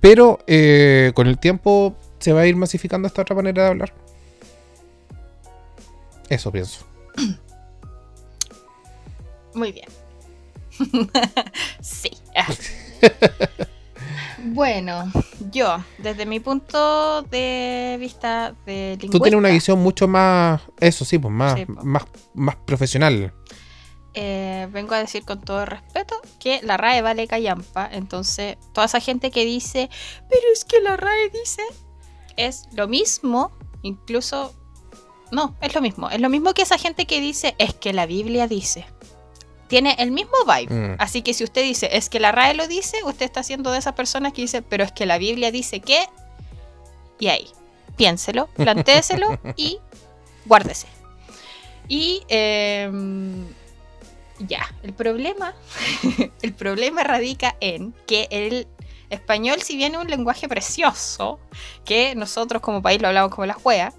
Pero eh, con el tiempo se va a ir masificando esta otra manera de hablar. Eso pienso. Muy bien. sí. Bueno, yo, desde mi punto de vista de lingüista, Tú tienes una visión mucho más, eso sí, pues más, Sí, más, más profesional. eh, vengo a decir con todo respeto que la RAE vale callampa. Entonces, toda esa gente que dice, pero es que la RAE dice, es lo mismo, incluso... No, es lo mismo. Es lo mismo que esa gente que dice, es que la Biblia dice. Tiene el mismo vibe. Mm. Así que si usted dice, es que la RAE lo dice, usted está siendo de esas personas que dice, pero es que la Biblia dice que... Y ahí, piénselo, plantéeselo y guárdese. Y em, ya, el problema, el problema radica en que el español, si bien es un lenguaje precioso, que nosotros como país lo hablamos como la juega,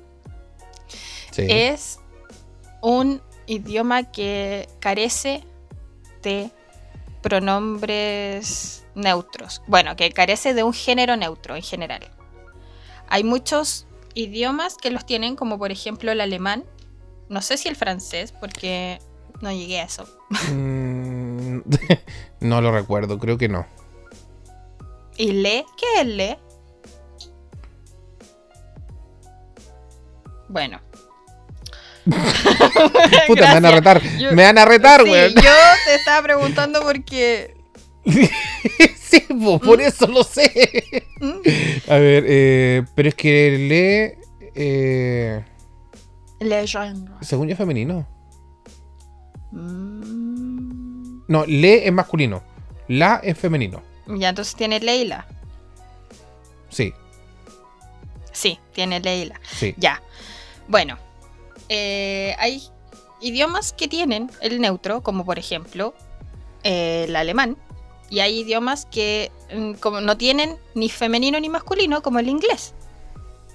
Sí. es un idioma que carece de pronombres neutros. Bueno, que carece de un género neutro en general. Hay muchos idiomas que los tienen, como por ejemplo el alemán. No sé si el francés, porque no llegué a eso. Mm, no lo recuerdo, creo que no. ¿Y le? ¿Qué es le? Bueno. Puta, me van a retar. Yo- me van a retar, Sí, weón. yo te estaba preguntando porque... sí, po, por eso lo sé. ¿Mm? A ver, eh, pero es que lee. Eh, Le genre. según yo es femenino. Mm. No, le es masculino. La es femenino. Ya, entonces tiene Leila. Sí, Sí, tiene Leila. sí. Ya. Bueno, eh, hay idiomas que tienen el neutro, como por ejemplo eh, el alemán. Y hay idiomas que mm, como no tienen ni femenino ni masculino, como el inglés.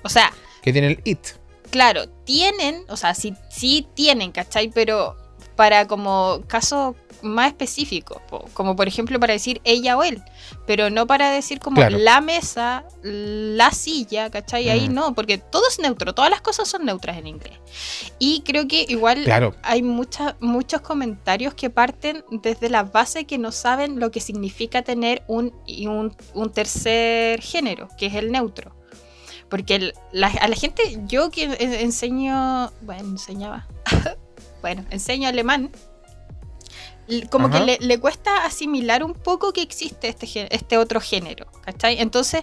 O sea, Que tiene el it. claro, tienen, o sea, sí, sí tienen, ¿cachai? Pero para como caso más específico, po, como por ejemplo para decir ella o él, pero no para decir como Claro. la mesa, la silla, ¿cachai? Ahí Mm. no, porque todo es neutro, todas las cosas son neutras en inglés. Y creo que igual Claro. hay mucha- muchos comentarios que parten desde la base que no saben lo que significa tener un, un, un tercer género, que es el neutro. Porque la, a la gente, yo que enseño, bueno, enseñaba, bueno, enseño alemán, como que le, le, cuesta asimilar un poco que existe este, este otro género, ¿cachai? Entonces,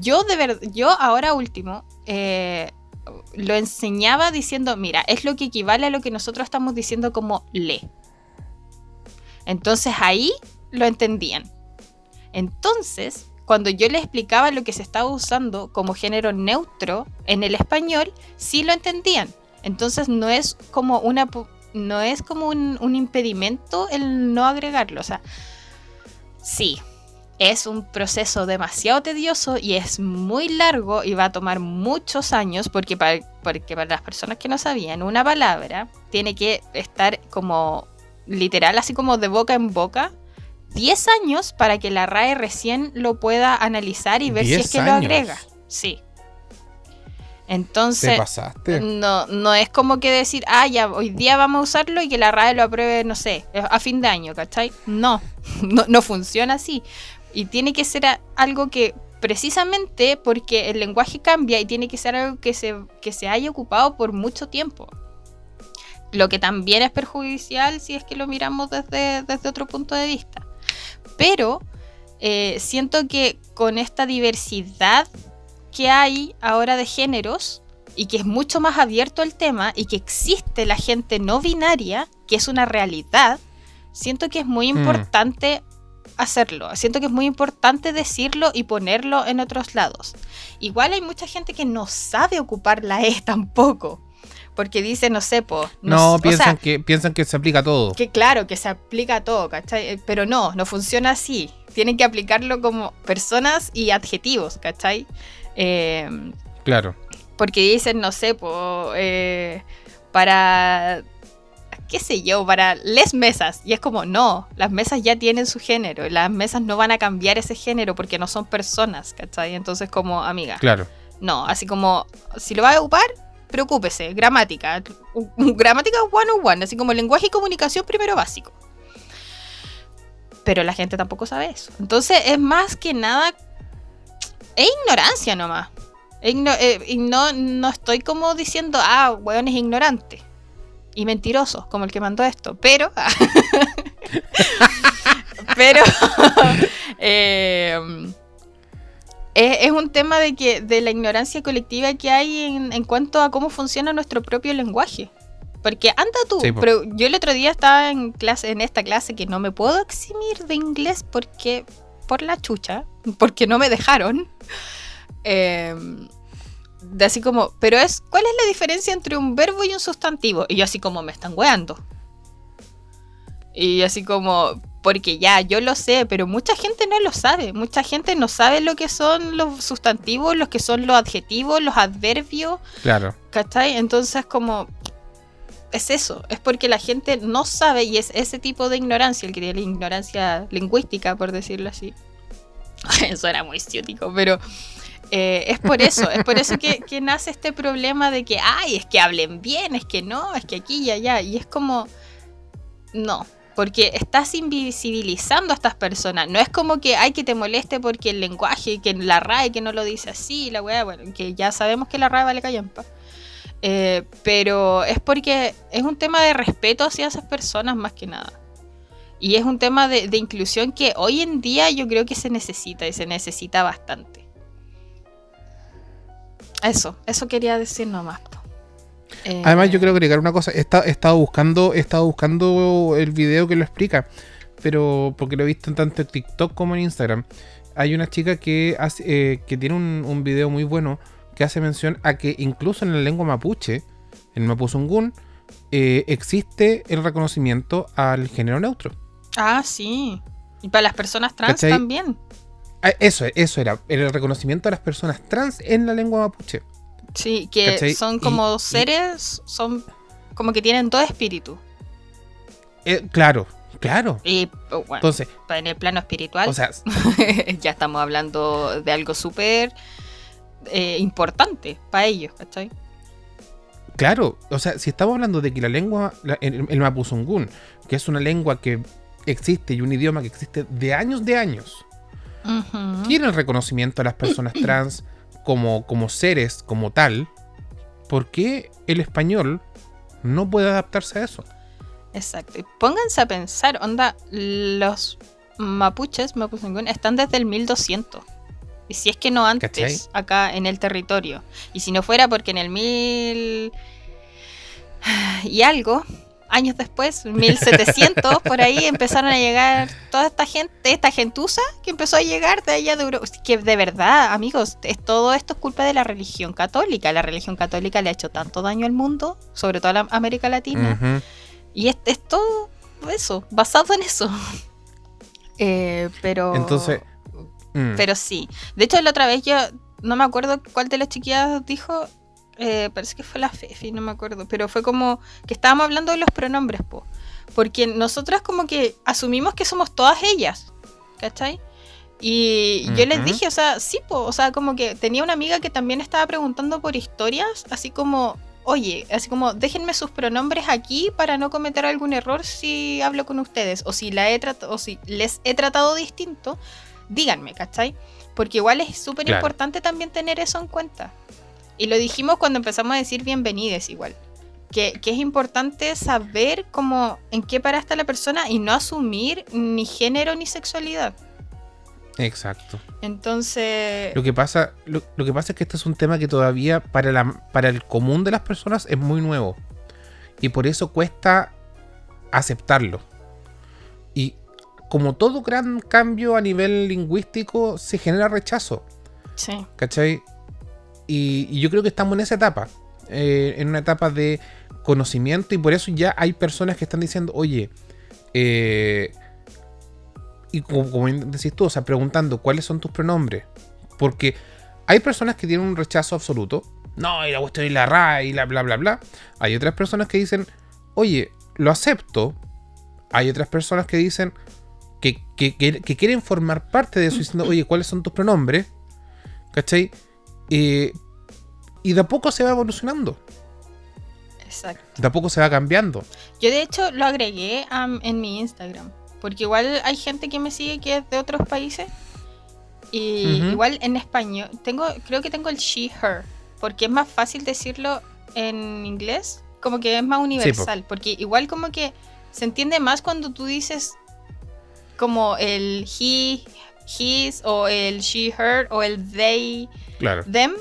yo de verdad, yo ahora último, eh, lo enseñaba diciendo, mira, es lo que equivale a lo que nosotros estamos diciendo como le. Entonces ahí lo entendían. Entonces, cuando yo le explicaba lo que se estaba usando como género neutro en el español, sí lo entendían. Entonces no es como una no es como un, un impedimento el no agregarlo. O sea, sí, es un proceso demasiado tedioso y es muy largo y va a tomar muchos años porque para, porque para las personas que no sabían, una palabra tiene que estar como literal, así como de boca en boca, 10 años para que la RAE recién lo pueda analizar y ver si es que lo agrega. Sí. Entonces, No, no es como que decir, ah, ya, hoy día vamos a usarlo y que la RAE lo apruebe, no sé, a fin de año, ¿cachai? No, no, no funciona así. Y tiene que ser algo que precisamente porque el lenguaje cambia y tiene que ser algo que se, que se haya ocupado por mucho tiempo. Lo que también es perjudicial si es que lo miramos desde, desde otro punto de vista. Pero eh, siento que con esta diversidad que hay ahora de géneros y que es mucho más abierto el tema y que existe la gente no binaria, que es una realidad, siento que es muy mm. importante hacerlo. Siento que es muy importante decirlo y ponerlo en otros lados. Igual hay mucha gente que no sabe ocupar la E tampoco. Porque dice, no sé, po, no, piensan, que, piensan que se aplica todo. Que claro, que se aplica a todo, ¿cachai? Eh, pero no, no funciona así. Tienen que aplicarlo como personas y adjetivos, ¿cachai? Eh, claro. Porque dicen, no sé, po, eh, para qué sé yo, para les mesas. Y es como, no, las mesas ya tienen su género. Y las mesas no van a cambiar ese género porque no son personas, ¿cachai? Entonces, como, amiga. Claro. No, así como, si lo va a ocupar, preocúpese. Gramática. Gramática one on one, así como lenguaje y comunicación primero básico. Pero la gente tampoco sabe eso. Entonces, es más que nada. Es ignorancia nomás. Eh, y no, no estoy como diciendo, ah, weón es ignorante y mentirosos, como el que mandó esto. Pero. pero. Eh, es, un tema de que de la ignorancia colectiva que hay en, cuanto a cómo funciona nuestro propio lenguaje. Porque anda tú, pero yo el otro día estaba en clase, en esta clase que no me puedo eximir de inglés porque por la chucha, porque no me dejaron. Eh, de así como, pero es, ¿cuál es la diferencia entre un verbo y un sustantivo? Y yo así como, me están weando. Y así como, porque ya, yo lo sé, pero mucha gente no lo sabe. Mucha gente no sabe lo que son los sustantivos, lo que son los adjetivos, los adverbios. Claro. ¿Cachai? Entonces como, es eso, es porque la gente no sabe y es ese tipo de ignorancia, el que tiene la ignorancia lingüística, por decirlo así. Eso era muy ciútico, pero eh, es por eso, es por eso que, nace este problema de que, ay, es que hablen bien, es que no, es que aquí y allá. Y es como, no, porque estás invisibilizando a estas personas. No es como que hay que te moleste porque el lenguaje, que la RAE que no lo dice así, la weá, bueno, que ya sabemos que la RAE vale callampa. Eh, pero es porque es un tema de respeto hacia esas personas más que nada. Y es un tema de inclusión que hoy en día yo creo que se necesita y se necesita bastante. Eso, eso quería decir nomás. Además, yo quiero agregar una cosa. He, estado buscando, he estado buscando el video que lo explica. Pero porque lo he visto tanto en TikTok como en Instagram. Hay una chica que hace, eh, que tiene un, video muy bueno que hace mención a que incluso en la lengua mapuche, en mapuzungún, eh, existe el reconocimiento al género neutro. Ah, sí. Y para las personas trans también. Ah, eso, eso era, el reconocimiento a las personas trans en la lengua mapuche. Sí, que son como seres, son como que tienen todo espíritu. Eh, claro, claro. Y oh, bueno, Entonces, en el plano espiritual, o sea, ya estamos hablando de algo súper eh, importante para ellos, ¿cachai? Claro, o sea, si estamos hablando de que la lengua, el, el mapuzungún, que es una lengua que existe y un idioma que existe de años de años, tiene el reconocimiento a las personas trans como, como seres, como tal, ¿por qué el español no puede adaptarse a eso? Exacto. Y pónganse a pensar, onda, los mapuches, mapuches están desde el 1200. Si es que no antes, ¿Cachai? acá en el territorio. Y si no fuera porque en el mil y algo, años después, 1700, por ahí empezaron a llegar toda esta gente, esta gentuza que empezó a llegar de allá de Europa. Que de verdad, amigos, es, todo esto es culpa de la religión católica. La religión católica le ha hecho tanto daño al mundo, sobre todo a la América Latina. Y es, es todo eso, basado en eso. Eh, pero. Entonces, mm, Pero sí. De hecho, la otra vez yo no me acuerdo cuál de las chiquillas dijo. eh, parece que fue la Fefi, no me acuerdo. Pero fue como que estábamos hablando de los pronombres, po. Porque nosotras como que asumimos que somos todas ellas. ¿Cachai? Y yo les dije, o sea, sí, po, o sea, como que tenía una amiga que también estaba preguntando por historias, así como, oye, así como, déjenme sus pronombres aquí para no cometer algún error si hablo con ustedes, o si, la he o si les he tratado distinto, díganme, ¿cachai? Porque igual es súper Claro. importante también tener eso en cuenta. Y lo dijimos cuando empezamos a decir bienvenides igual. Que, que es importante saber cómo, en qué para está la persona y no asumir ni género ni sexualidad. exacto. Entonces, Lo que pasa, lo, lo que pasa es que este es un tema que todavía para, la, para el común de las personas es muy nuevo. Y por eso cuesta aceptarlo. Como todo gran cambio a nivel lingüístico, se genera rechazo. sí, ¿Cachai? Y, y yo creo que estamos en esa etapa. eh, en una etapa de conocimiento. Y por eso ya hay personas que están diciendo, oye, eh, y como, como decís tú, o sea, preguntando cuáles son tus pronombres. Porque hay personas que tienen un rechazo absoluto. No, y la cuestión y la ra y la bla bla bla. Hay otras personas que dicen, oye, lo acepto. Hay otras personas que dicen que, que- que- quieren formar parte de eso diciendo, oye, ¿cuáles son tus pronombres? ¿Cachai? Eh, y de a poco se va evolucionando. exacto. De a poco se va cambiando. Yo de hecho lo agregué am, en mi Instagram. Porque igual hay gente que me sigue que es de otros países. Y Ujú. igual en español, tengo, creo que tengo el she, her. Porque es más fácil decirlo en inglés. Como que es más universal. porque igual como que se entiende más cuando tú dices como el he, his, o el she, her, o el they, Claro. them.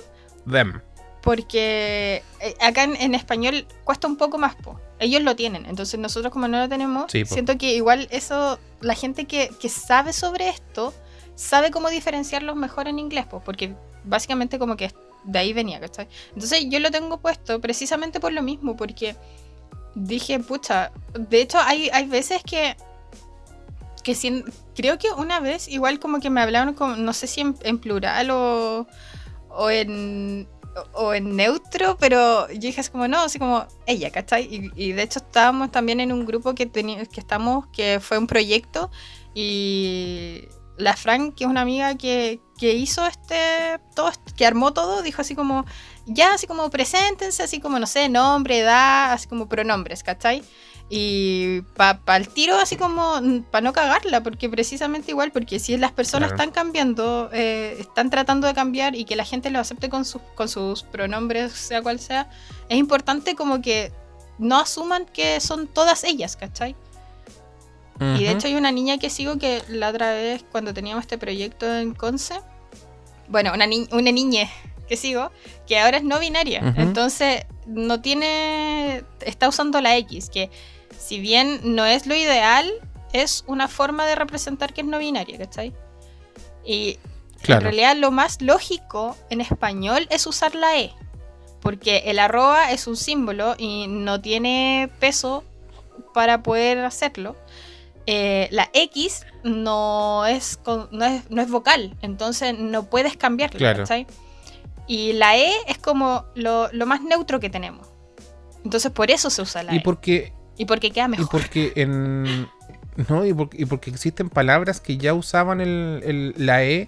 Them. Porque eh, acá en, en español cuesta un poco más, po. Ellos lo tienen, entonces nosotros como no lo tenemos, Sí, siento que igual eso, la gente que, que sabe sobre esto, sabe cómo diferenciarlos mejor en inglés, po, porque básicamente como que de ahí venía, ¿cachai? Entonces yo lo tengo puesto precisamente por lo mismo, porque dije, pucha, de hecho hay, hay veces que, que sien- creo que una vez igual como que me hablaron, como, no sé si en, en plural o, o en o en neutro, pero yo dije así como no, así como ella, ¿cachai? Y, y de hecho estábamos también en un grupo que que estamos, que fue un proyecto, y la Fran, que es una amiga que, que hizo este, todo, que armó todo, dijo así como, ya, así como preséntense, así como, no sé, nombre, edad, así como pronombres, ¿cachai? Y para el tiro, así como, para no cagarla, porque precisamente igual, porque si las personas Claro. están cambiando, eh, están tratando de cambiar y que la gente lo acepte con, sus con sus pronombres, sea cual sea, es importante como que no asuman que son todas ellas, ¿cachai? Y de hecho hay una niña que sigo que la otra vez cuando teníamos este proyecto en Conce, bueno, una, ni- una niña que sigo, que ahora es no binaria. Entonces no tiene, está usando la X, que si bien no es lo ideal, es una forma de representar que es no binaria, ¿cachai? Y Claro. en realidad lo más lógico en español es usar la E, porque el arroba es un símbolo y no tiene peso para poder hacerlo. Eh, la X no es, no es, no es vocal, entonces no puedes cambiarla, Claro. ¿cachai? Y la E es como lo, lo más neutro que tenemos. Entonces por eso se usa la Y E. porque, Y porque queda y mejor. porque en. No, y porque, y porque existen palabras que ya usaban el- el- la E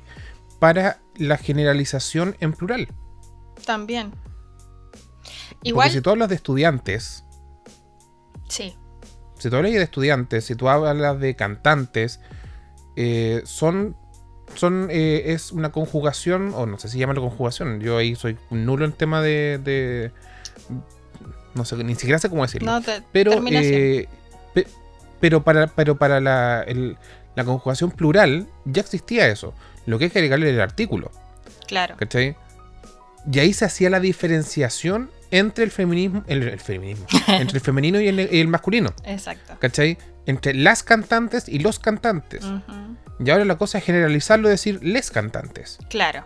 para la generalización en plural. También. Porque Igual, si tú hablas de estudiantes, sí. si tú hablas de estudiantes, si tú hablas de cantantes, eh, son son eh, es una conjugación, o no sé si llamarlo conjugación. Yo ahí soy nulo en tema de. de- no sé, ni siquiera sé cómo decirlo. No, te- pero, eh, pe- pero para, pero para la, el- la conjugación plural ya existía eso. Lo que hay que agregarle el artículo. claro. ¿Cachai? Y ahí se hacía la diferenciación entre el feminismo, el, el feminismo, entre el femenino y el, y el masculino, Exacto. ¿cachai? Entre las cantantes y los cantantes. Y ahora la cosa es generalizarlo y decir les cantantes. Claro.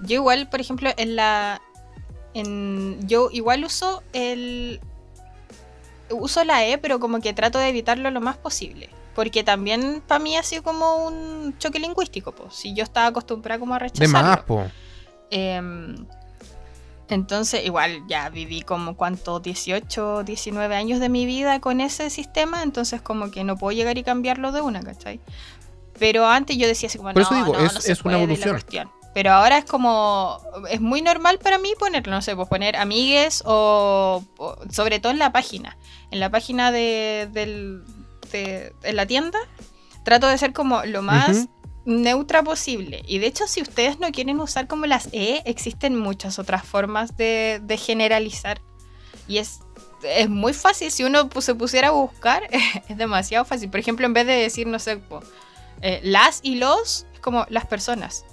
Yo igual, por ejemplo, en la. En, yo igual uso el. Uso la E, pero como que trato de evitarlo lo más posible. Porque también para mí ha sido como un choque lingüístico, pues. Si yo estaba acostumbrada como a De rechazarlo. más, po. Em, entonces, igual ya viví como cuánto, 18, 19 años de mi vida con ese sistema, entonces como que no puedo llegar y cambiarlo de una, ¿cachai? Pero antes yo decía así como, Por no, digo, no, es- no se es una la cuestión. Pero ahora es como, es muy normal para mí ponerlo, no sé, pues poner amigues o, o- sobre todo en la página. En la página de, del, de, la tienda, trato de ser como lo más neutra posible. Y de hecho, si ustedes no quieren usar como las E, existen muchas otras formas de, de generalizar. Y es, es muy fácil. Si uno se pusiera a buscar, es demasiado fácil. Por ejemplo, en vez de decir, no sé, po, eh, las y los, es como las personas.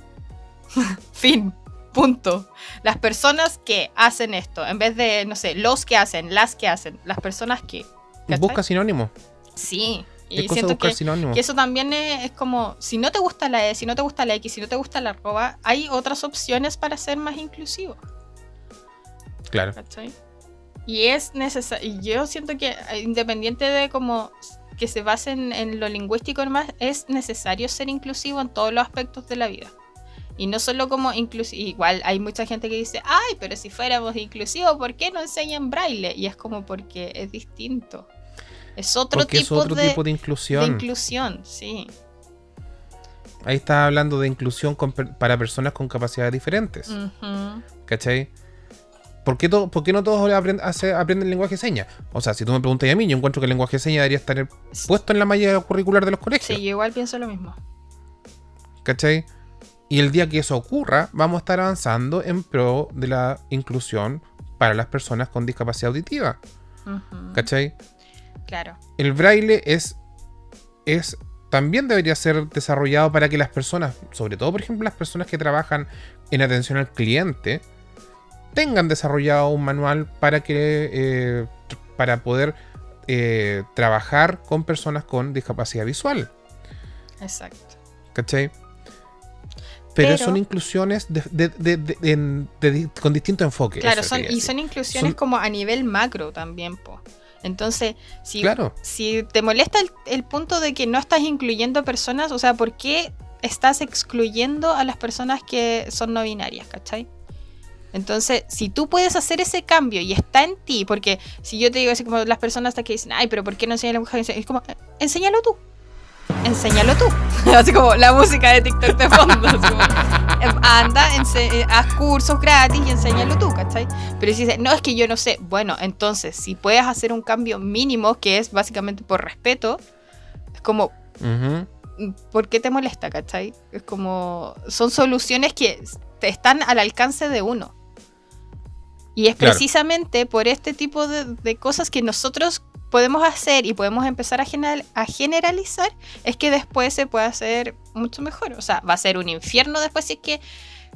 fin. Punto. Las personas que hacen esto, en vez de, no sé, los que hacen, las que hacen, las personas que. ¿cachai? Busca sinónimos. Sí. Y siento que, que eso también es, es como, si no te gusta la E, si no te gusta la X, si no te gusta la arroba, hay otras opciones para ser más inclusivo, Claro. ¿cachai? Y es necesario, y yo siento que eh, independiente de como que se basen en lo lingüístico nomás, es necesario ser inclusivo en todos los aspectos de la vida. Y no solo como inclusivo, igual hay mucha gente que dice, ay, pero si fuéramos inclusivos, ¿por qué no enseñan braille? Y es como porque es distinto. Es otro Porque es tipo otro de, tipo de de inclusión. inclusión, sí. Ahí está hablando de inclusión con para personas con capacidades diferentes. Ujú. ¿Cachai? ¿Por qué, to- por qué no todos aprenden, hace- aprenden lenguaje de señas? O sea, si tú me preguntas a mí, yo encuentro que el lenguaje de señas debería estar puesto en la malla curricular de los colegios. Sí, yo igual pienso lo mismo. ¿Cachai? Y el día que eso ocurra, vamos a estar avanzando en pro de la inclusión para las personas con discapacidad auditiva. Ujú. ¿Cachai? Claro. El braille es, es también debería ser desarrollado para que las personas, sobre todo por ejemplo las personas que trabajan en atención al cliente, tengan desarrollado un manual para que eh, para poder eh, trabajar con personas con discapacidad visual. Exacto. ¿Cachai? Pero, Pero- son inclusiones de- de- con distinto enfoque. Claro, son, y son inclusiones Son- como a nivel macro también, po. Entonces, si, Claro. si te molesta el, el punto de que no estás incluyendo personas, o sea, ¿por qué estás excluyendo a las personas que son no binarias, ¿cachai? Entonces, si tú puedes hacer ese cambio y está en ti, porque si yo te digo así como las personas hasta que dicen, ay, pero ¿por qué no enseñas lenguaje? Es como, "Eh, enséñalo tú. Enséñalo tú. así como la música de TikTok de fondo. como, "Eh, anda, eh, haz cursos gratis y enséñalo tú, ¿cachai? Pero si dices, no, es que yo no sé. Bueno, entonces, si puedes hacer un cambio mínimo, que es básicamente por respeto, es como, Ujú. ¿por qué te molesta, cachai? Es como, son soluciones que están al alcance de uno. Y es Claro. precisamente por este tipo de, de cosas que nosotros podemos hacer y podemos empezar a, general- a generalizar, es que después se puede hacer mucho mejor. O sea, va a ser un infierno después si es que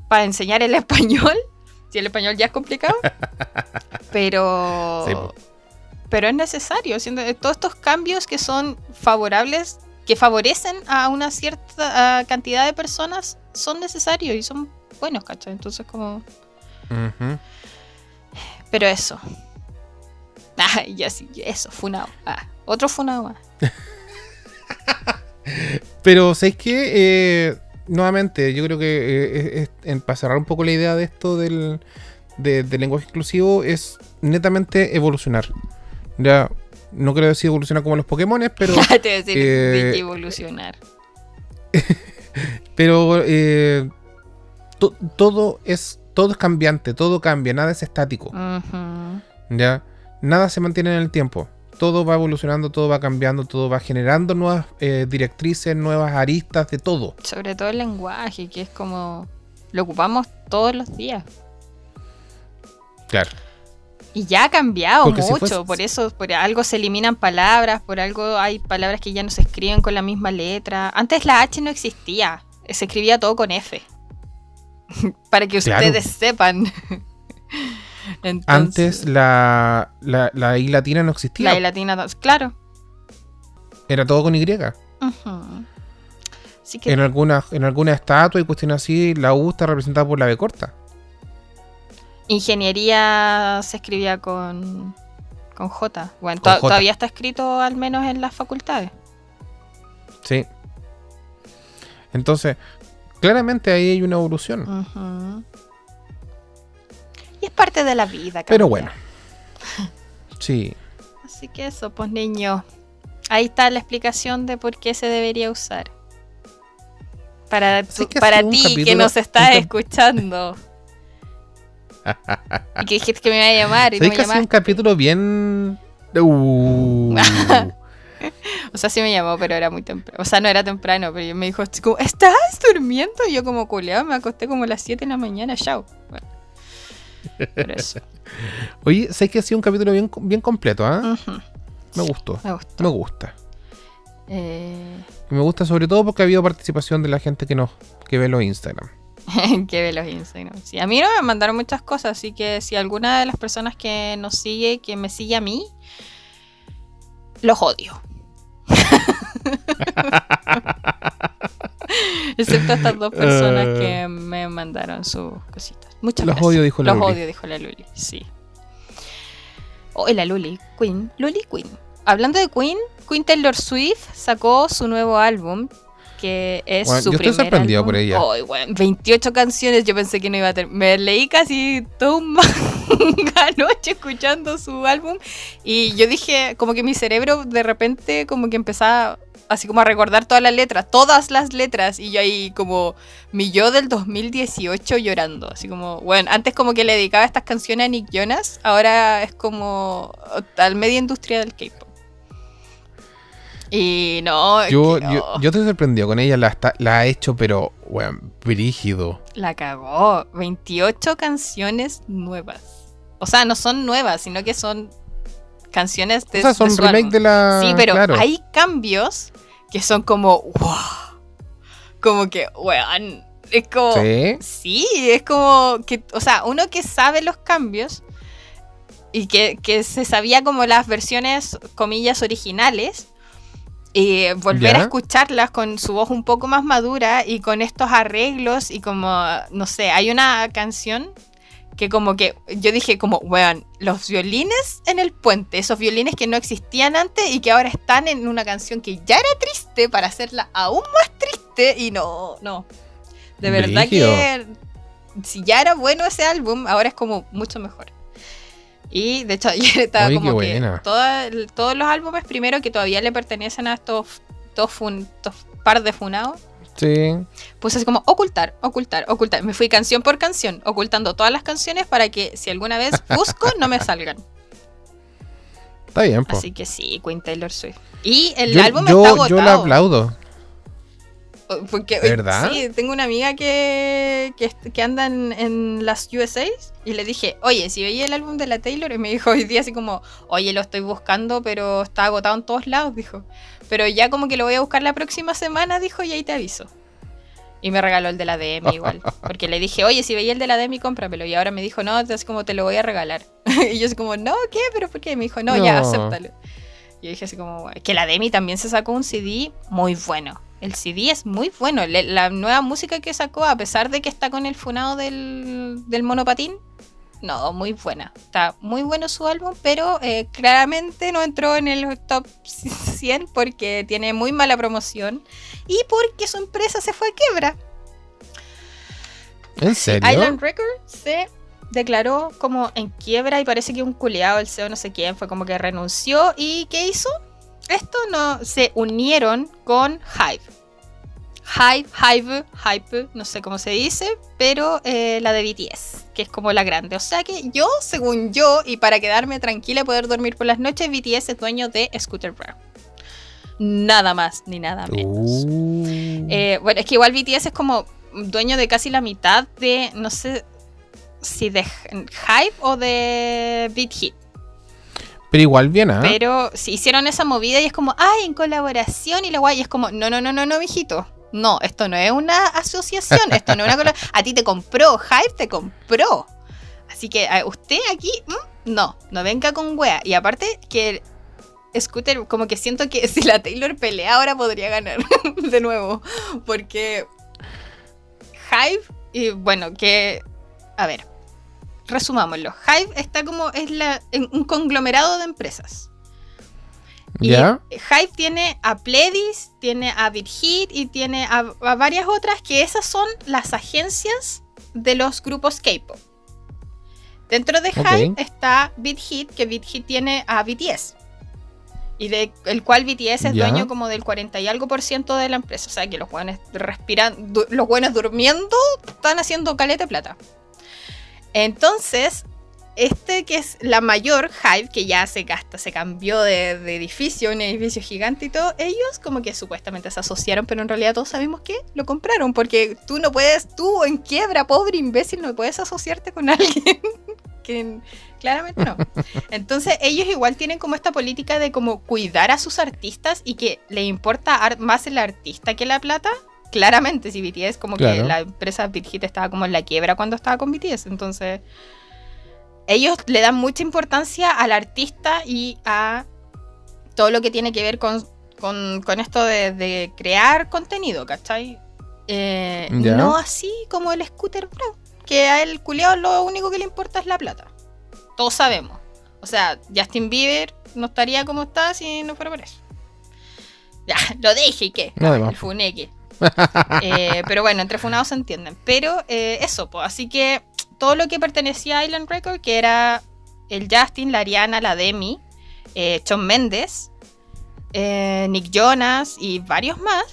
para enseñar el español, si el español ya es complicado, pero... Sí, pero es necesario, siendo todos estos cambios que son favorables, que favorecen a una cierta cantidad de personas, son necesarios y son buenos, ¿cachai? Entonces como... Ujú. Pero eso. Ah, ya sí, eso, funado. Ah, otro funado más. Pero, ¿sabéis qué? Eh, nuevamente, yo creo que eh, para cerrar un poco la idea de esto del, de- del lenguaje inclusivo es netamente evolucionar. Ya, no quiero decir evolucionar como los Pokémon, pero, Te voy a decir, eh, de evolucionar. pero eh, to- todo, es, todo es cambiante, todo cambia, nada es estático. ¿ya? Nada se mantiene en el tiempo. todo va evolucionando, todo va cambiando, todo va generando nuevas eh, directrices, nuevas aristas de todo. Sobre todo el lenguaje, que es como lo ocupamos todos los días. Claro. Y ya ha cambiado Porque si mucho, fuese- por eso por algo se eliminan palabras, por algo hay palabras que ya no se escriben con la misma letra. Antes la H no existía, se escribía todo con F. Para que Claro. ustedes sepan. Entonces, Antes la, la, la I latina no existía. la I latina, claro. Era todo con Y. Así que En alguna, en alguna estatua y cuestiones así, la U está representada por la B corta. ingeniería se escribía con, con J. Bueno, Con to- J. todavía está escrito al menos en las facultades. Sí. Entonces, claramente ahí hay una evolución. Ujú. Y es parte de la vida. Pero cambiar. bueno. Sí. Así que eso, pues niños. Ahí está la explicación de por qué se debería usar. Para, tu- para ti que nos estás cap- escuchando. y que dijiste que me iba a llamar y no ¿Sabes me que sido un llamaste. capítulo bien. Uh. O sea, sí me llamó, pero era muy temprano. O sea, no era temprano, pero me dijo, como, ¿estás durmiendo? Y yo como culeado, me acosté como a las 7 de la mañana, chao. Bueno, por eso. Oye, sé que ha sido un capítulo bien, bien completo, ¿ah? Me gustó. Me gustó. Me gusta. Eh, me gusta sobre todo porque ha habido participación de la gente que nos que ve los Instagram. que ve los Instagram. Sí, a mí no me mandaron muchas cosas, así que si alguna de las personas que nos sigue, que me sigue a mí, los odio. Excepto estas dos personas que me mandaron sus cositas. Muchas Los gracias. odio, dijo la Los Luli. odio, dijo la Luli, sí. Oh, y la Luli, Queen. Luli Queen. Hablando de Queen, Queen Taylor Swift sacó su nuevo álbum, que es Bueno, su yo estoy primer sorprendido álbum. por ella. Ay, bueno, 28 canciones, yo pensé que no iba a tener. Me leí casi todo un manga anoche escuchando su álbum y yo dije, como que mi cerebro de repente como que empezaba así como a recordar todas las letras, todas las letras y yo ahí como mi yo del 2018 llorando, así como, bueno, antes como que le dedicaba estas canciones a Nick Jonas, ahora es como al media industria del K-pop. Y no, Yo, que, yo, yo estoy sorprendido con ella, la, está- la ha hecho, pero, weón, brígido. la cagó. 28 canciones nuevas. O sea, no son nuevas, sino que son canciones de O sea, son de remake álbum. de la. Sí, pero claro. hay cambios que son como, wow. Como que, weón, es como... Sí. Sí, es como que, o sea, uno que sabe los cambios y que, que se sabía como las versiones, comillas, originales, y volver Ya. a escucharlas con su voz un poco más madura y con estos arreglos y como, no sé, hay una canción que como que yo dije como, weón, los violines en el puente, esos violines que no existían antes y que ahora están en una canción que ya era triste para hacerla aún más triste y no, no. De verdad que si ya era bueno ese álbum, ahora es como mucho mejor. Y de hecho ayer estaba como que toda- todos los álbumes primero que todavía le pertenecen a estos, estos, fun- estos par de funados, Sí. puse así como ocultar, ocultar, ocultar. Me fui canción por canción, ocultando todas las canciones para que si alguna vez busco no me salgan. Está bien, po. Así que sí, Queen Taylor Swift. Y el yo, álbum yo, está agotado. yo la aplaudo. Porque, ¿De verdad? Sí, tengo una amiga que, que, que anda en, en las USA y le dije, oye, si veía el álbum de la Taylor, y me dijo hoy día así como, oye, lo estoy buscando, pero está agotado en todos lados, dijo. Pero ya como que lo voy a buscar la próxima semana, dijo, y ahí te aviso. Y me regaló el de la DM igual. Porque le dije, oye, si veía el de la DM, cómpramelo. Y ahora me dijo, no, es como te lo voy a regalar. y yo así como, no, ¿qué? ¿Pero por qué? Me dijo, no, ya, No. acéptalo. Y yo dije así como, que la Demi también se sacó un CD muy bueno. El CD es muy bueno. Le- la nueva música que sacó, a pesar de que está con el funado del, del monopatín, no, muy buena. Está muy bueno su álbum, pero eh, claramente no entró en el top 100 porque tiene muy mala promoción y porque su empresa se fue a quiebra. ¿En serio? Island Records se declaró como en quiebra y parece que un culiado, el CEO no sé quién, fue como que renunció y ¿qué hizo? Esto no se unieron con Hive. Hype, Hype, Hype, no sé cómo se dice, pero eh, la de BTS, que es como la grande. O sea que yo, según yo, y para quedarme tranquila y poder dormir por las noches, BTS es dueño de Scooter Braun. Nada más ni nada menos. Uh. Eh, bueno, es que igual BTS es como dueño de casi la mitad de, no sé si de Hype o de Beat Hit. Pero igual bien, ¿ah? Pero si hicieron esa movida y es como, ay, en colaboración y la guay, y es como, no, no, no, no, no, mijito. No, esto no es una asociación, esto no es una colaboración. A ti te compró, Hype te compró. Así que a usted aquí, mm, no, no venga con wea. Y aparte que Scooter, como que siento que si la Taylor pelea ahora podría ganar de nuevo. Porque Hive, y bueno, que. A ver, resumámoslo. Hive está como. Es la, en un conglomerado de empresas. Y ¿Ya? Hive tiene a Pledis, tiene a BitHit y tiene a, a varias otras que esas son las agencias de los grupos K-pop. Dentro de Hive Ok. está BitHit, que BitHit tiene a BTS. Y de el cual BTS es Ya. dueño como del 40 y algo por ciento de la empresa. O sea que los buenos respiran, du- los buenos durmiendo están haciendo caleta de plata. Entonces, este que es la mayor Hive, que ya se gasta, se cambió de, de edificio, un edificio gigante y todo, ellos como que supuestamente se asociaron, pero en realidad todos sabemos que lo compraron, porque tú no puedes, tú en quiebra, pobre imbécil, no puedes asociarte con alguien que claramente no. Entonces ellos igual tienen como esta política de como cuidar a sus artistas y que le importa más el artista que la plata. Claramente, si BTS como que la empresa Big Hit estaba como en la quiebra cuando estaba con BTS, entonces ellos le dan mucha importancia al artista y a todo lo que tiene que ver con, con- con esto de, de crear contenido, ¿cachai? Eh, no así como el Scooter Pro, que a él culiao lo único que le importa es la plata. Todos sabemos. O sea, Justin Bieber no estaría como está si no fuera por eso. Ya, lo dije y qué. No, el funeque. Eh, pero bueno, entre funados se entienden. Pero eh, eso, pues. Así que todo lo que pertenecía a Island Record, que era el Justin, la Ariana, la Demi, eh, Shawn Mendes, eh, Nick Jonas y varios más,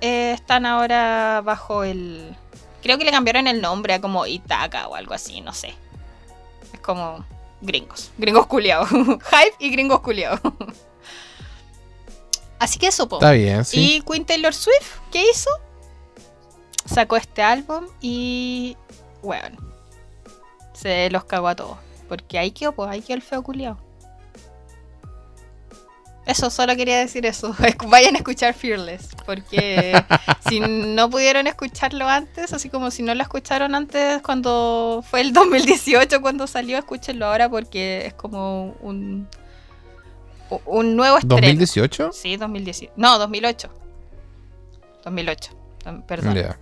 eh, están ahora bajo el. Creo que le cambiaron el nombre a como Itaca o algo así, no sé. Es como gringos. Gringos culiados. Hype y gringos culiados. Así que eso, po. Está bien, sí. Y Queen Taylor Swift, ¿qué hizo? Sacó este álbum y. Bueno. Se los cagó a todos. Porque ahí quedó, pues ahí quedó el feo culiao. Eso, solo quería decir eso. Vayan a escuchar Fearless. Porque si no pudieron escucharlo antes, así como si no lo escucharon antes cuando fue el 2018, cuando salió, escúchenlo ahora porque es como un. Un nuevo estreno. ¿2018? Sí, 2018. No, 2008. 2008. Dom- Perdón. Ya.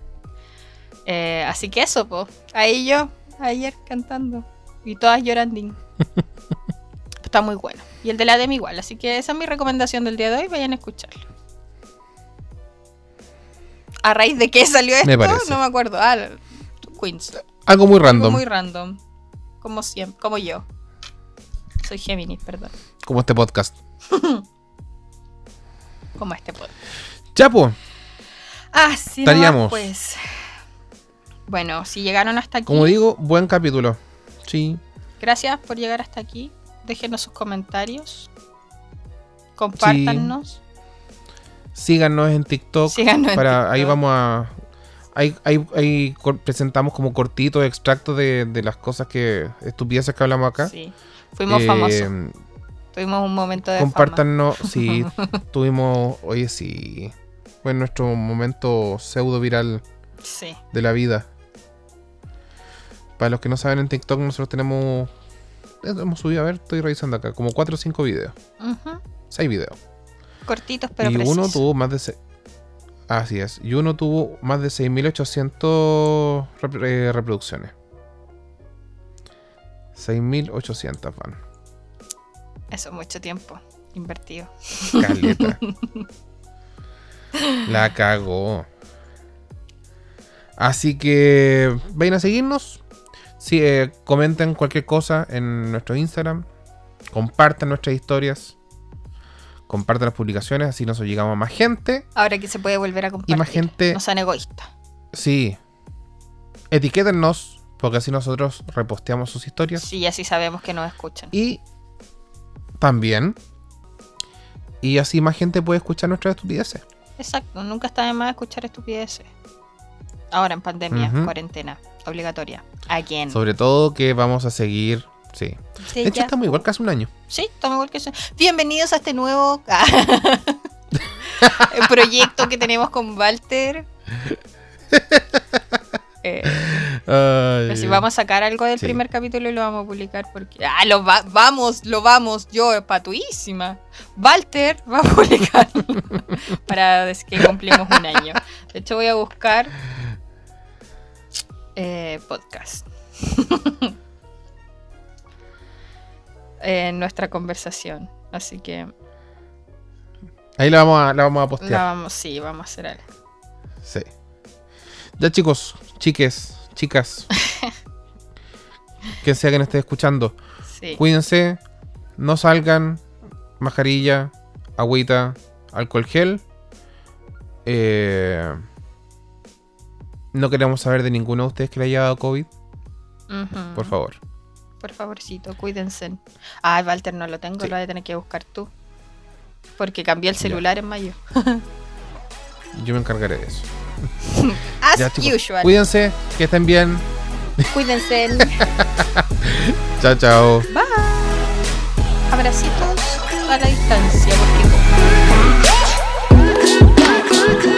Eh, así que eso, pues. Ahí yo, ayer cantando. Y todas llorando. Está muy bueno. Y el de la Demi igual. Así que esa es mi recomendación del día de hoy. Vayan a escucharlo. ¿A raíz de qué salió esto? Me. No me acuerdo. Ah, Queens. Algo muy Algo random. muy random. Como siempre. Como yo. Soy Géminis, perdón. Como este podcast. Como este podcast. Chapo, Ah, sí, Estaríamos. pues. Bueno, si llegaron hasta aquí, como digo, buen capítulo. Sí. gracias por llegar hasta aquí. Déjenos sus comentarios. Compártanos. Síganos en TikTok. Síganos en para Ahí TikTok. vamos a. Ahí, ahí- ahí presentamos como cortitos, extractos de, de las cosas que. estupideces que hablamos acá. Sí. Fuimos Eh, famosos. Tuvimos un momento de fama. Compártanos. Sí, tuvimos. Oye, sí. Fue nuestro momento pseudo viral Sí. de la vida. Para los que no saben, en TikTok nosotros tenemos. eh, Hemos subido, a ver, estoy revisando acá, como 4 o 5 videos. Ujú. 6 videos. Cortitos pero y uno precisos. tuvo más de. se- Así es. Y uno tuvo más de 6.800 rep- eh, reproducciones. 6.800 van. Eso es mucho tiempo invertido. Caleta. La cagó. Así que vayan a seguirnos. Sí, eh, comenten cualquier cosa en nuestro Instagram. Compartan nuestras historias. Compartan las publicaciones, así nos llegamos a más gente. Ahora que se puede volver a compartir. Y más gente- No sean egoístas. Sí. Etiquétennos, porque así nosotros reposteamos sus historias. Sí, así sabemos que nos escuchan. Y también. Y así más gente puede escuchar nuestras estupideces. Exacto, nunca está de más escuchar estupideces. Ahora en pandemia, cuarentena, obligatoria. ¿A quién? Sobre todo que vamos a seguir. Sí. Sí, De hecho, ya. estamos igual casi un año. Sí, estamos igual que eso. Bienvenidos a este nuevo el proyecto que tenemos con Walter. Eh, pero si vamos a sacar algo del Sí. primer capítulo y lo vamos a publicar porque. ¡Ah, lo va- vamos! Lo vamos, yo, patuísima. Walter va a publicar para que cumplimos un año. De hecho, voy a buscar eh, podcast. en nuestra conversación. Así que Ahí la vamos a, la vamos a la postear. vamos, sí, vamos a hacer algo. Sí. Ya chicos, chiques, chicas. quien sea que nos esté escuchando. Sí. Cuídense, no salgan, mascarilla, agüita, alcohol gel. Eh, no queremos saber de ninguno de ustedes que le haya dado COVID, por favor. Por favorcito, cuídense. Ay, Walter, no lo tengo, Sí. lo vas a tener que buscar tú. Porque cambié el Ya. celular en mayo. Yo me encargaré de eso. As usual. Cuídense, que estén bien. Cuídense. chao, chao. Bye. Abracitos a la distancia, porque...